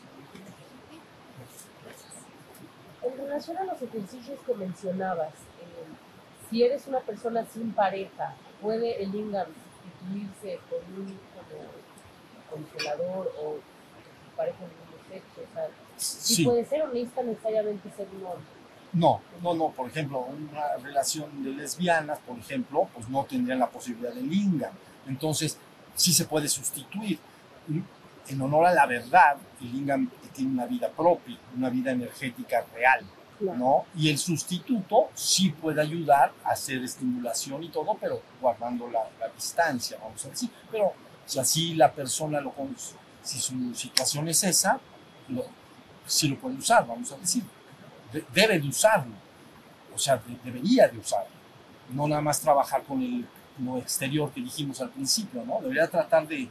En relación a los ejercicios que mencionabas, eh, si eres una persona sin pareja, ¿puede el lingam sustituirse con un consolador o pareja del mismo sexo? O sea, ¿sí Sí. puede ser o necesita necesariamente ser un hombre? No, no, no. Por ejemplo, una relación de lesbianas, por ejemplo, pues no tendrían la posibilidad de lingam. Entonces, sí se puede sustituir. En honor a la verdad, el lingam tiene una vida propia, una vida energética real, ¿no? Y el sustituto sí puede ayudar a hacer estimulación y todo, pero guardando la, la distancia, vamos a decir. Pero si así la persona lo con- si su situación es esa, lo, sí lo puede usar, vamos a decir de- debe de usarlo, o sea, de- debería de usarlo, no nada más trabajar con el, lo exterior que dijimos al principio, ¿no? Debería tratar de,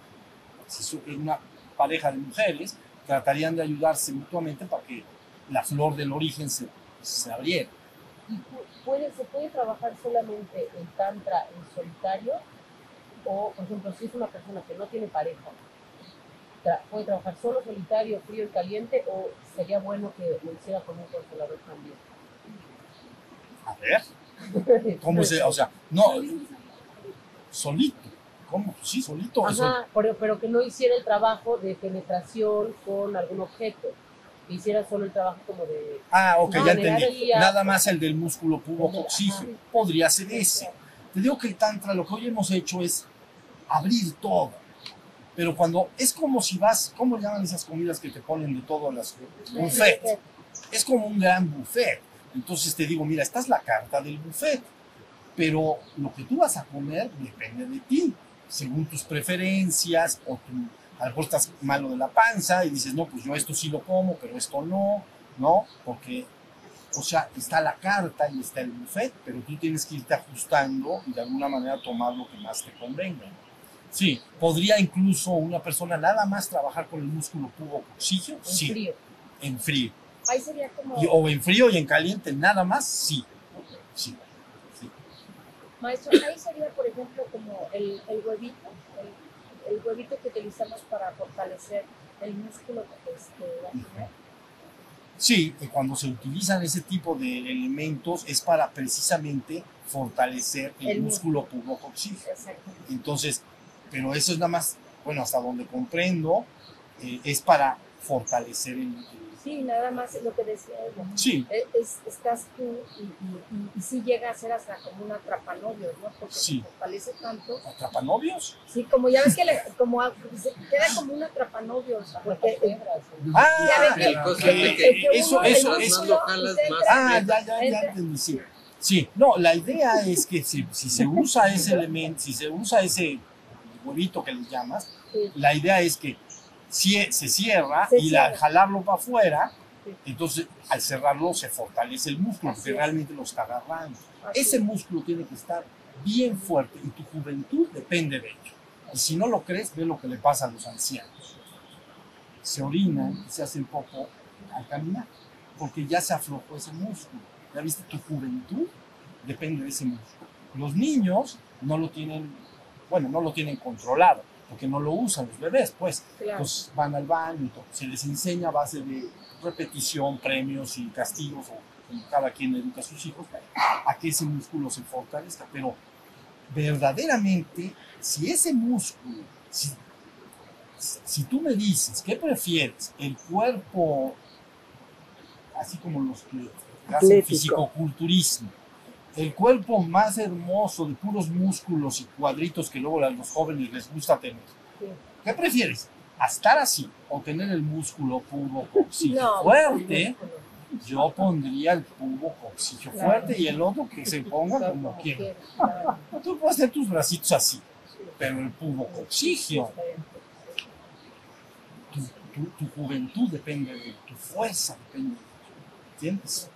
si en una pareja de mujeres, tratarían de ayudarse mutuamente para que la flor del origen se, se abriera. ¿Y pu- puede, se puede trabajar solamente el tantra en solitario? O, por ejemplo, si es una persona que no tiene pareja, tra- ¿puede trabajar solo solitario, frío y caliente? ¿O sería bueno que lo hiciera con un consolador también? A ver, ¿cómo se, o sea, no, solito, ¿cómo? Sí, solito. Ajá, pero, pero que no hiciera el trabajo de penetración con algún objeto, hiciera solo el trabajo como de... Ah, ok, No, ya entendí. energía. Nada más el del músculo pubocoxígeo. Ajá. Podría ser ese. Te digo que el Tantra lo que hoy hemos hecho es abrir todo. Pero cuando es como si vas, ¿cómo llaman esas comidas que te ponen de todo? Las, buffet. Es como un gran buffet. Entonces te digo, mira, esta es la carta del buffet. Pero lo que tú vas a comer depende de ti, según tus preferencias o tu, a lo mejor estás malo de la panza y dices, no, pues yo esto sí lo como, pero esto no, ¿no? Porque, o sea, está la carta y está el buffet, pero tú tienes que irte ajustando y de alguna manera tomar lo que más te convenga. Sí, podría incluso una persona nada más trabajar con el músculo pubocoxígeo, En sí, frío. en frío. Ahí sería como... Y- o en frío y en caliente, nada más, sí. Sí. sí. Maestro, ahí sería, por ejemplo, como el, el huevito, el, el huevito que utilizamos para fortalecer el músculo este, vaginal. Sí, que cuando se utilizan ese tipo de elementos es para precisamente fortalecer el, El músculo pubocoxígeo. Exactamente. Entonces, pero eso es nada más, bueno, hasta donde comprendo, eh, es para fortalecer el, el Sí, nada más lo que decía ella. Sí, Eh, Es, estás tú y, y, y, y sí llega a ser hasta como un atrapanovios, ¿no? Porque Sí. fortalece tanto. atrapanovios. Sí, como ya ves que le, como a- se queda como un atrapanovios. Porque, eh, Ah, Ya ven que- que- que eso, eso, eso. más lo jalas, usted más Ah, ya, ya, ya entendí, sí. Sí, no, la idea es que si, si se usa ese elemento, si se usa ese huevito que le llamas, Sí. la idea es que cie- se cierra Se y cierra. jalarlo para afuera, Sí. entonces al cerrarlo se fortalece el músculo, Así porque es. realmente lo está agarrando. así Ese es. músculo tiene que estar bien fuerte y tu juventud depende de ello. Y si no lo crees, ve lo que le pasa a los ancianos. Se orinan y se hacen poco al caminar, porque ya se aflojó ese músculo. Ya viste, tu juventud depende de ese músculo. Los niños no lo tienen, bueno, no lo tienen controlado, porque no lo usan los bebés, pues. Claro. Entonces van al baño y todo. Se les enseña a base de repetición, premios y castigos, o como cada quien educa a sus hijos, a que ese músculo se fortalezca. Pero verdaderamente, si ese músculo, si, si tú me dices, ¿qué prefieres? ¿El cuerpo, así como los que hacen fisicoculturismo? El cuerpo más hermoso de puros músculos y cuadritos que luego a los jóvenes les gusta tener. Sí. ¿Qué prefieres? ¿A estar así o tener el músculo pubo coxillo No, fuerte? Yo pondría el pubo coxillo Claro. fuerte y el otro que se ponga como quiera. claro. Tú puedes tener tus bracitos así, Sí. pero el pubo coxillo, tu- tu juventud depende de tu fuerza, depende de ¿entiendes?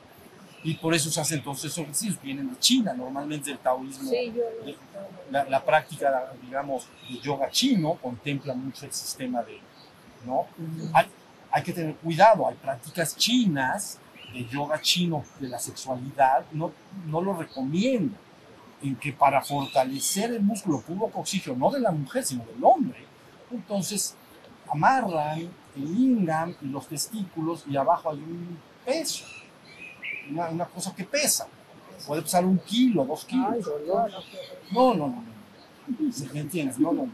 Y por eso se hacen todos esos ejercicios, vienen de China, normalmente del taoísmo. Sí, yo de- la, la práctica, digamos, de yoga chino contempla mucho el sistema de, ¿no? Hay, hay que tener cuidado, hay prácticas chinas de yoga chino de la sexualidad, no, no lo recomiendo, en que para fortalecer el músculo pubocoxígeno, no de la mujer, sino del hombre, entonces amarran el lingam y los testículos y abajo hay un peso, una, una cosa que pesa. Puede pesar un kilo, dos kilos. Ay. No, no, no, no. ¿Sí ¿Me entiendes? No, no.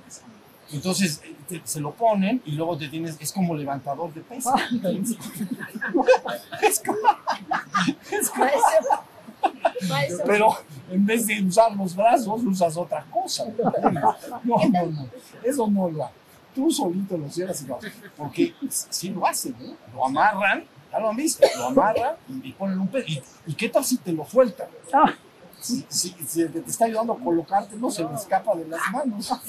Entonces eh, te- se lo ponen y luego te tienes, es como levantador de peso. es como, es como- pero en vez de usar los brazos, usas otra cosa. No, no, no. Eso no lo hagas. Tú solito lo cierras y lo haces. Porque sí lo hacen, ¿no? Lo amarran, ya lo han visto, lo amarran y, ponen un peso. ¿Y, ¿Y qué tal si te lo sueltan? Ah. Si, si- si el que te está ayudando a colocarte no se le escapa de las manos.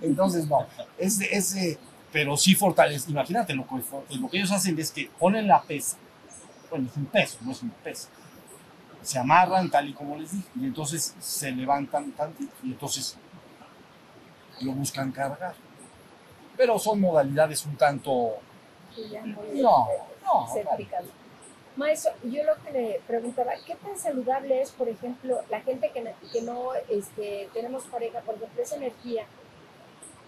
Entonces, no, ese, ese, pero sí fortalece. Imagínate, lo que, lo que ellos hacen es que ponen la pesa. Bueno, es un peso, no es una pesa. Se amarran tal y como les dije, y entonces se levantan tantito, y entonces lo buscan cargar. Pero son modalidades un tanto. Ya No, no. Maestro, yo lo que le preguntaba, ¿qué tan saludable es, por ejemplo, la gente que no, que no este, tenemos pareja, por ejemplo, esa energía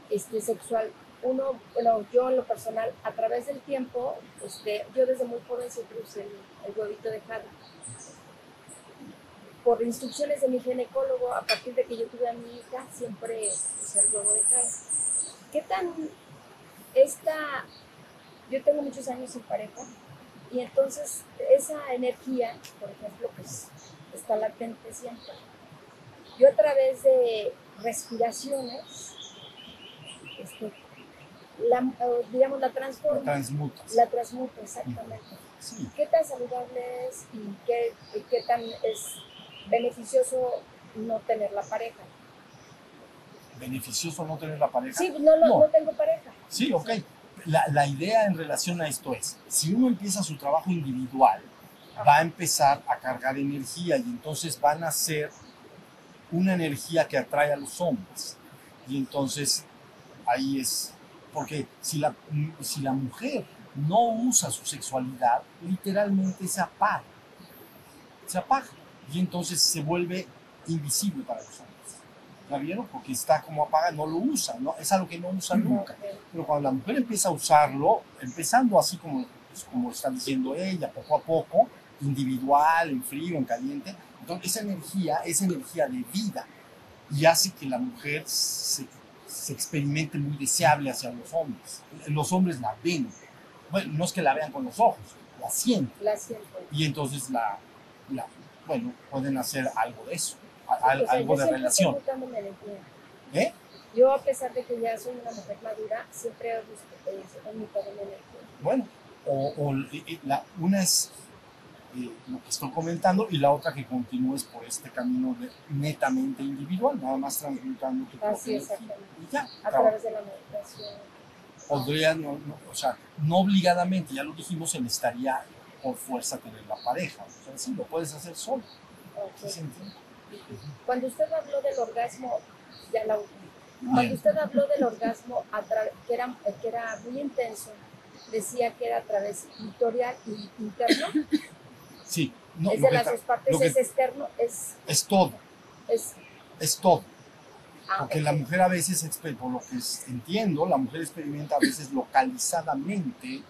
este, sexual? Uno, bueno, yo en lo personal, a través del tiempo, este, yo desde muy joven siempre usé el, el huevito de jade. Por instrucciones de mi ginecólogo, a partir de que yo tuve a mi hija, siempre usé el huevo de jade. ¿Qué tan esta yo tengo muchos años sin pareja y entonces esa energía, por ejemplo, pues está latente siempre. Yo a través de respiraciones, este, la, digamos, la transformo, transmutas. la transmuto exactamente. Sí. ¿Qué tan saludable es y qué, y qué tan es beneficioso no tener la pareja? Beneficioso no tener la pareja. Sí, no, lo- No. no tengo pareja. Sí, ok. La, la idea en relación a esto es, si uno empieza su trabajo individual, va a empezar a cargar energía y entonces van a ser una energía que atrae a los hombres. Y entonces ahí es, porque si la, si la mujer no usa su sexualidad, literalmente se apaga. Se apaga. Y entonces se vuelve invisible para los hombres. ¿Ya vieron? Porque está como apagada, no lo usa, ¿no? es algo que no usa nunca. Pero cuando la mujer empieza a usarlo, empezando así como, pues, como está diciendo ella, poco a poco, individual, en frío, en caliente, entonces esa energía es energía de vida y hace que la mujer se, se experimente muy deseable hacia los hombres. Los hombres la ven. bueno, no es que la vean con los ojos, la sienten. La siento. Y entonces la, la bueno, pueden hacer algo de eso, a- O sea, algo de relación. ¿Eh? Yo, a pesar de que ya soy una mujer madura, siempre busco en mi en el tiempo. Bueno, o, o la, una es eh, lo que estoy comentando y la otra que continúes por este camino de- netamente individual, nada más transmutando tu Así, energía. exactamente. Y ya, A traba- través de la meditación. podría, no, no, o sea, no obligadamente, ya lo dijimos, se necesitaría por fuerza tener la pareja. O sea, sí, lo puedes hacer solo. Ok. ¿sí se entiende? Cuando usted habló del orgasmo, ya la. Cuando usted habló del orgasmo que, era, que era muy intenso, decía que era a través clitorial y interno. Sí, no, es de las dos partes, es externo, es, es todo, es es todo. ah, Porque la mujer a veces, por lo que entiendo, la mujer experimenta a veces localizadamente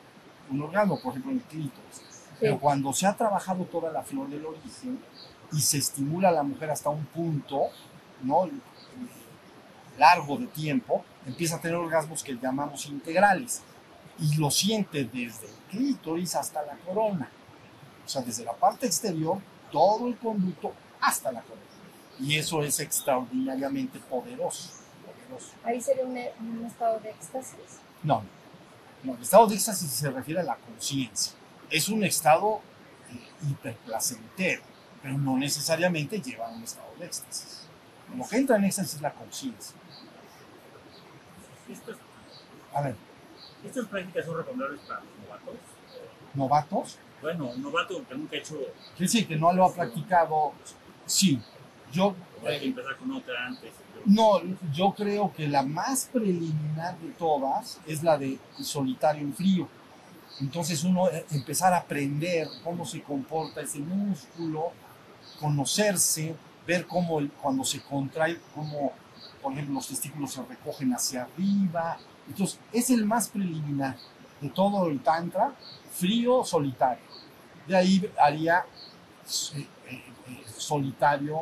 un orgasmo, por ejemplo en el clítoris. Pero cuando se ha trabajado toda la flor del origen y se estimula a la mujer hasta un punto, ¿no? largo de tiempo, empieza a tener orgasmos que llamamos integrales. Y lo siente desde el clítoris hasta la corona. O sea, desde la parte exterior, todo el conducto hasta la corona. Y eso es extraordinariamente poderoso. poderoso. Ahí sería un, un estado de éxtasis. No, no, el estado de éxtasis se refiere a la conciencia. Es un estado hiperplacentero, pero no necesariamente lleva a un estado de éxtasis. Lo que entra en éxtasis es la conciencia. A ver, estas prácticas son recomendables para novatos. novatos, Bueno, un novato que nunca ha hecho, quiere decir que no lo ha practicado, sí. Yo, hay que empezar con otra antes. no, yo creo que la más preliminar de todas es la de solitario en frío. Entonces uno eh, empezar a aprender cómo se comporta ese músculo, conocerse, ver cómo el- cuando se contrae, cómo, por ejemplo, los testículos se recogen hacia arriba. Entonces, es el más preliminar de todo el tantra, frío, solitario. De ahí haría eh, eh, eh, solitario,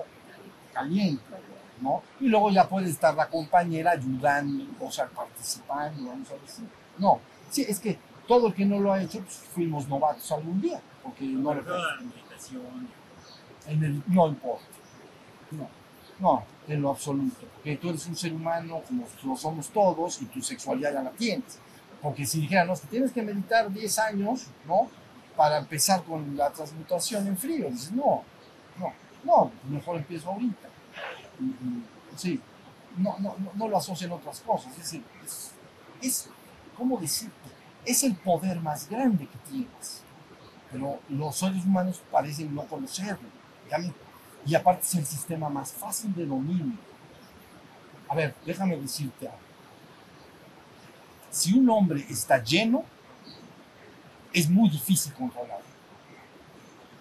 caliente, ¿no? Y luego ya puede estar la compañera ayudando, o sea, participando, vamos a decir. No, sí, es que todo el que no lo ha hecho, pues fuimos novatos algún día, porque no meditación, en el, no importa. No, no, en lo absoluto. Porque tú eres un ser humano como lo somos todos y tu sexualidad ya la tienes. Porque si dijeran, no, tienes que meditar 10 años, ¿no? Para empezar con la transmutación en frío. Dices, no, no, no, mejor empiezo ahorita. Sí, no, no, no, lo asocien a otras cosas. Es, el- es, es, ¿cómo decirte? Es el poder más grande que tienes pero los seres humanos parecen no conocerlo. Ya me- Y aparte es el sistema más fácil de dominio. A ver, déjame decirte algo. Si un hombre está lleno, es muy difícil controlarlo.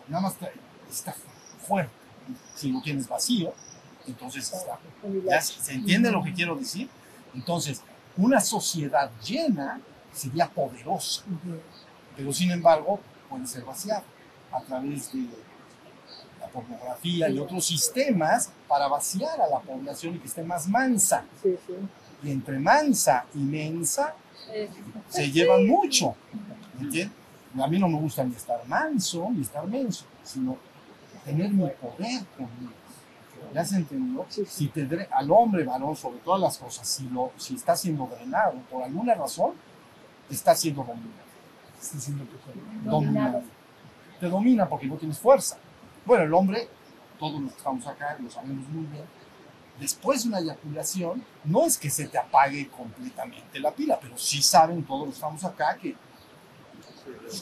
Nada más está, fuerte. Si lo tienes vacío, entonces está ¿Ya se, se entiende lo que quiero decir? Entonces, una sociedad llena sería poderosa, pero sin embargo puede ser vaciada a través de la pornografía y otros sistemas para vaciar a la población y que esté más mansa. Sí, sí. Y entre mansa y mensa Eh, se llevan mucho. ¿entiendes? A mí no me gusta ni estar manso ni estar menso, sino tener mi poder conmigo. ¿Ya se entendió? Sí, sí. Si te al hombre, varón, sobre todas las cosas, si, lo, si está siendo drenado por alguna razón, está siendo dominado. Está siendo Dominado. dominado. Te domina porque no tienes fuerza. Bueno, el hombre, todos los que estamos acá lo sabemos muy bien, después de una eyaculación, no es que se te apague completamente la pila, pero sí saben todos los que estamos acá que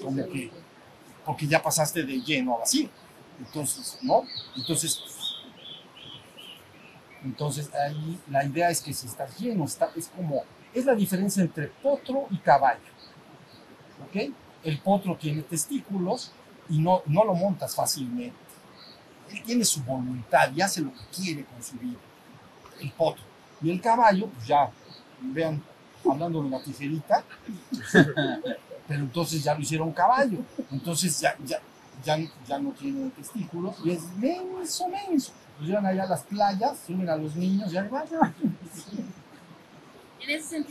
como que, porque ya pasaste de lleno a vacío. Entonces, ¿no? Entonces, entonces ahí la idea es que si estás lleno, está, es como, es la diferencia entre potro y caballo. ¿Ok? El potro tiene testículos y no, no lo montas fácilmente. Él tiene su voluntad y hace lo que quiere con su vida. El potro. Y el caballo, pues ya, vean, hablando de la tijerita, pero entonces ya lo hicieron caballo. Entonces ya, ya, ya, ya no tiene testículos y es menso, menso. Los llevan allá a las playas, suben a los niños y ahí van.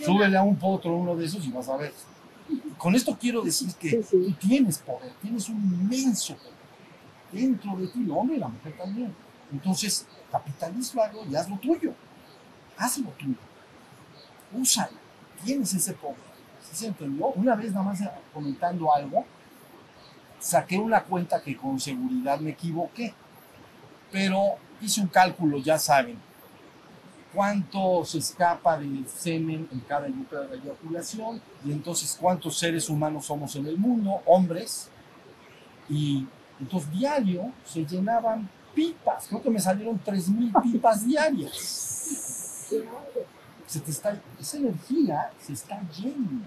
Súbele a un potro uno de esos y vas a ver. Con esto quiero decir que Sí, sí. tú tienes poder, tienes un inmenso poder dentro de ti, el hombre y la mujer también. Entonces, capitaliza algo y haz lo tuyo. Haz lo tuyo. Úsalo. Tienes ese poder. ¿Sí se entendió? Una vez nada más comentando algo, saqué una cuenta que con seguridad me equivoqué. Pero hice un cálculo, ya saben, cuánto se escapa del semen en cada de la eyaculación y entonces cuántos seres humanos somos en el mundo, hombres, y entonces diario se llenaban pipas, creo que me salieron 3.000 pipas diarias. Se te está, esa energía se está yendo.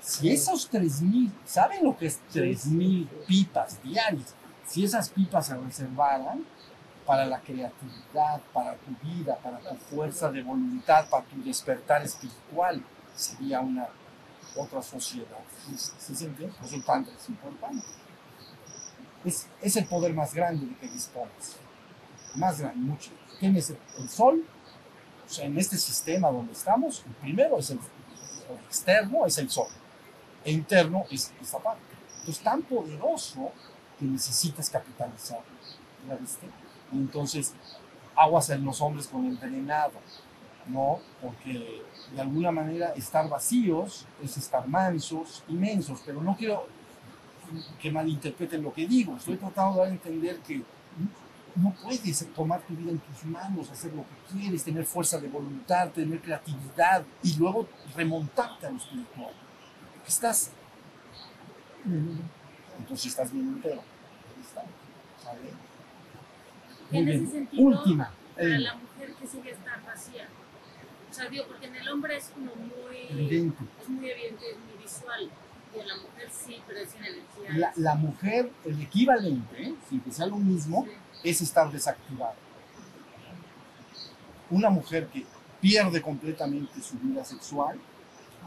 Si esos 3.000, ¿saben lo que es 3.000 pipas diarias? Si esas pipas se reservaran, para la creatividad, para tu vida, para tu fuerza de voluntad, para tu despertar espiritual. Sería una otra sociedad. ¿Sí, sí se entiende? Por es importante. Es, el poder más grande de que dispones. Más grande, mucho. Tienes el, el sol, o sea, en este sistema donde estamos, el primero es el, externo, es el sol. E interno es esta parte. Entonces, tan poderoso que necesitas capitalizar. ¿Ya viste? Entonces aguas en los hombres con el drenado, ¿no? Porque de alguna manera estar vacíos es estar mansos, inmensos, pero no quiero que malinterpreten lo que digo, estoy tratando de dar a entender que no puedes tomar tu vida en tus manos, hacer lo que quieres, tener fuerza de voluntad, tener creatividad y luego remontarte a lo espiritual. Estás, entonces estás bien entero. Está, ¿sale? Muy En bien. ese sentido, Última. para Eh, la mujer que sigue estar vacía. O sea, digo, porque en el hombre es como muy, evidente. es muy evidente, es muy visual. La mujer sí, pero es sin energía. La, la mujer, el equivalente, ¿eh? sin que sea lo mismo, Sí. es estar desactivada. Una mujer que pierde completamente su vida sexual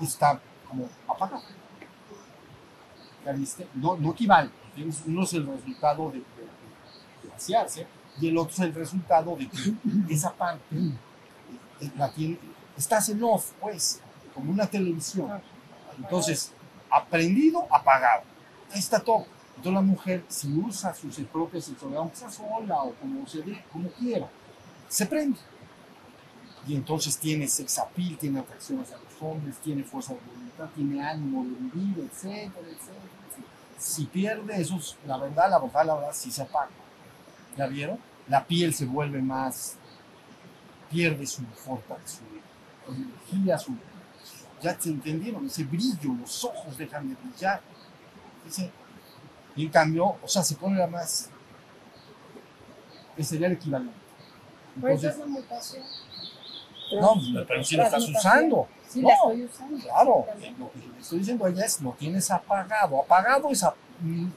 está como apagada. ¿Ya viste? No, no equivale. Uno es el resultado de, de- de vaciarse y el otro es el resultado de que esa parte eh, la tiene, estás en off, pues, como una televisión. Entonces, aprendido, apagado. Ahí está todo. Entonces la mujer, si usa su propia sexualidad, aunque sea sola o como se dé, como quiera, se prende. Y entonces tiene sex appeal, tiene atracción hacia los hombres, tiene fuerza de voluntad, tiene ánimo de vivir, etcétera. etcétera. Si pierde eso, es- la verdad, la verdad, la verdad, sí se apaga. ¿Ya vieron? La piel se vuelve más, pierde su fortaleza, su energía, su, ya se entendieron, ese brillo, los ojos dejan de brillar. Ese- y en cambio, o sea, se pone la más, que sería el equivalente. Por eso Entonces, es mutación. no, pero si lo estás usando. Sí, No, la estoy usando. Claro, exactamente. lo que le estoy diciendo ella es, lo tienes apagado. Apagado es mm,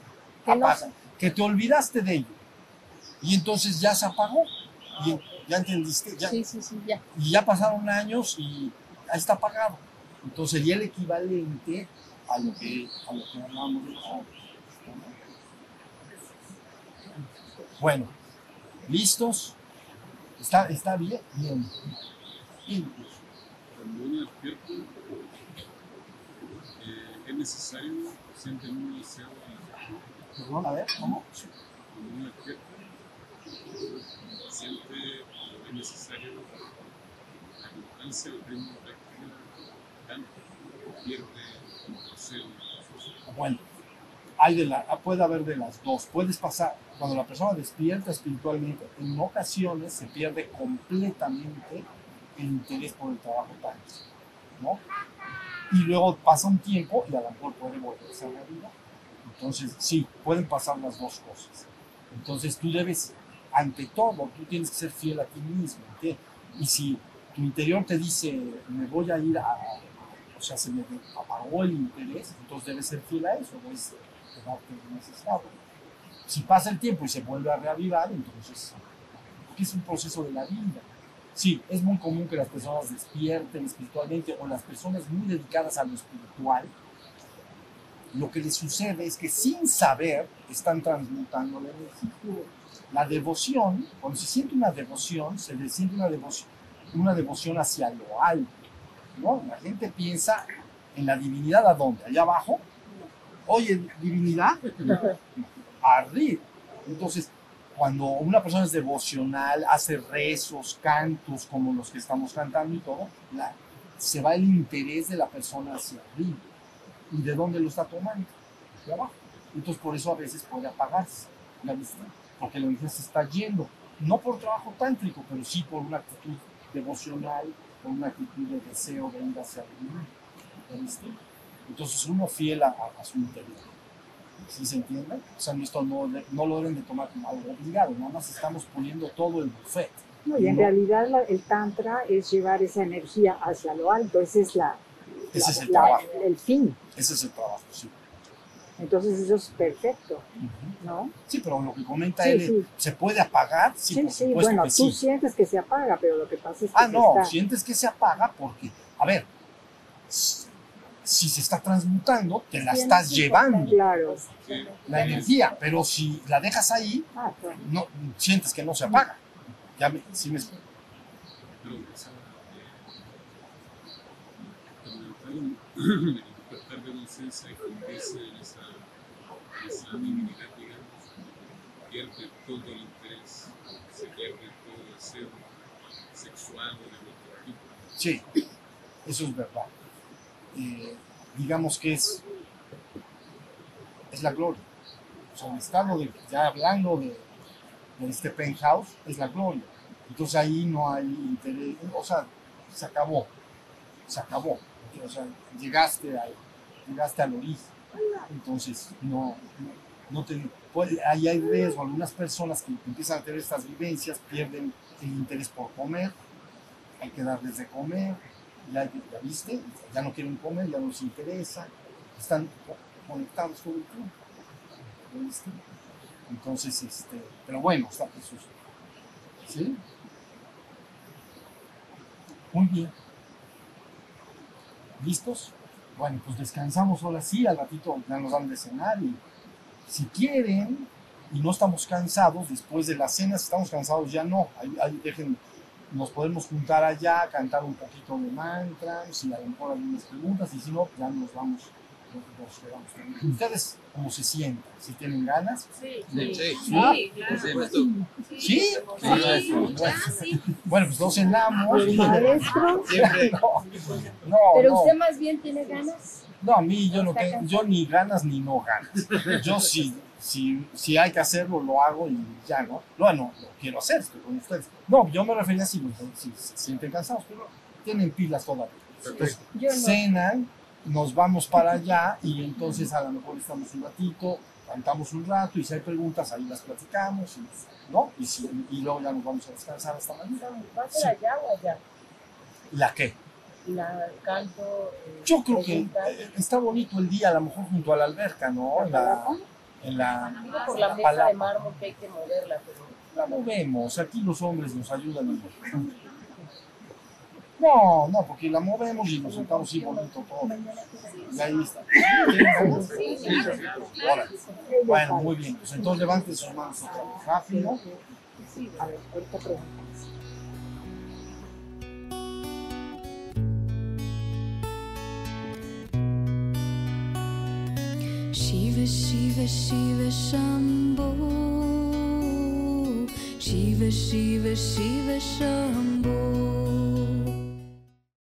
Que no apaga, que te olvidaste de ello. Y entonces ya se apagó. Y ya entendiste, ya, Sí, sí, sí, ya. y ya pasaron años y ya está apagado. Entonces sería el equivalente a lo que, a lo que hablamos de Bueno, ¿listos? ¿Está, está bien? Bien. Cuando uno despierta, eh, es necesario, siente un deseo, Perdón, a ver, ¿cómo? despierta, siente que es necesario la constancia, el ritmo de práctica, tanto, pierde el deseo. Bueno, hay de la, puede haber de las dos. Puedes pasar, cuando la persona despierta espiritualmente, en ocasiones se pierde completamente el interés por el trabajo táctico, ¿no? Y luego pasa un tiempo y a lo mejor puede volverse a la vida. Entonces, sí, pueden pasar las dos cosas. Entonces, tú debes, ante todo, tú tienes que ser fiel a ti mismo. ¿ok? Y si tu interior te dice, me voy a ir a, o sea, se me apagó el interés, entonces debes ser fiel a eso, debes quedarte en ese estado. Si pasa el tiempo y se vuelve a reavivar, entonces es un proceso de la vida. Sí, es muy común que las personas despierten espiritualmente o las personas muy dedicadas a lo espiritual, lo que les sucede es que sin saber están transmutando la energía. La devoción, cuando se siente una devoción, se le siente una devoción, una devoción hacia lo alto. ¿No? La gente piensa ¿En la divinidad a dónde? ¿Allá abajo? Oye, divinidad, arriba. Entonces, cuando una persona es devocional, hace rezos, cantos como los que estamos cantando y todo, la- se va el interés de la persona hacia arriba. ¿Y de dónde lo está tomando? De abajo. Entonces, por eso a veces puede apagarse la vista, porque la energía se está yendo, no por trabajo tántrico, pero sí por una actitud devocional, por una actitud de deseo de ir hacia arriba. Entonces, uno fiel a, su interior. ¿Sí se entiende? O sea, esto no, no lo deben de tomar como algo obligado, nada más estamos poniendo todo el buffet. No, y en No. realidad la- el tantra es llevar esa energía hacia lo alto, ese es la, Ese la- es el la- trabajo, el fin. ese es el trabajo, sí. Entonces eso es perfecto. ¿no? Sí, pero lo que comenta Sí, él, sí. ¿se puede apagar? Sí, Sí, por sí, supuesto bueno, que tú sí. sientes que se apaga, pero lo que pasa es que Ah, no, está- sientes que se apaga porque, a ver, si se está transmutando, te la estás llevando, Claro. la energía, pero si la dejas ahí, Ah, claro. no, sientes que no se apaga. Ya me, sí me y fundirse en esa, en esa divinidad, digamos, pierde todo el interés, se pierde todo el deseo sexual o de otro tipo. Sí, eso es verdad. Eh, digamos que es, es la gloria. O sea, el estado de, ya hablando de, de este penthouse, es la gloria. Entonces ahí no hay interés, o sea, se acabó, se acabó. O sea, llegaste, al, llegaste al origen. Entonces, no, no, te, puede- ahí hay riesgo. Algunas personas que empiezan a tener estas vivencias pierden el interés por comer, hay que darles de comer, ya, ya viste, ya no quieren comer, ya no les interesa, están co- conectados todo el. ¿ya viste? Entonces, este, pero bueno, está Jesús. ¿Sí? Muy bien. ¿Listos? Bueno, pues descansamos ahora sí, al ratito ya nos dan de cenar y si quieren y no estamos cansados, después de la cena, si estamos cansados ya no, ahí, ahí nos podemos juntar allá, cantar un poquito de mantras y a lo mejor algunas preguntas y si no, ya nos vamos, Ustedes, ¿cómo se sienten? ¿Si tienen ganas? Sí, Sí, sí. sí, claro. Sí. ¿Sí? Sí, sí. Bueno, pues nos cenamos. Maestro. No, no, Pero no. usted más bien tiene ganas. No, a mí yo no tengo, yo ni ganas ni no ganas. Yo si, si, si hay que hacerlo, lo hago y ya, ¿no? No, no, lo quiero hacer, estoy con ustedes. No, yo me refería así, si se sienten cansados, pero tienen pilas todavía. Entonces, Yo no. cenan, nos vamos para allá y entonces a lo mejor estamos un ratito, cantamos un rato y si hay preguntas ahí las platicamos, y, ¿no? Y, si, y luego ya nos vamos a descansar hasta mañana. ¿Va a ser allá o allá? ¿La qué? La canto. eh, Yo creo que eh, está bonito el día, a lo mejor junto a la alberca, ¿no? En la, en la, Digo por la la mesa de mármol que hay que moverla, pero la movemos, aquí los hombres nos ayudan. No, no, porque la movemos y nos sentamos así bonito todo. Y ahí está. Bueno, muy bien. Pues entonces levanten sus manos otra vez rápido. a ver, ahorita. Shiva Shiva Shiva Shambho Shiva Shiva Shiva Shambho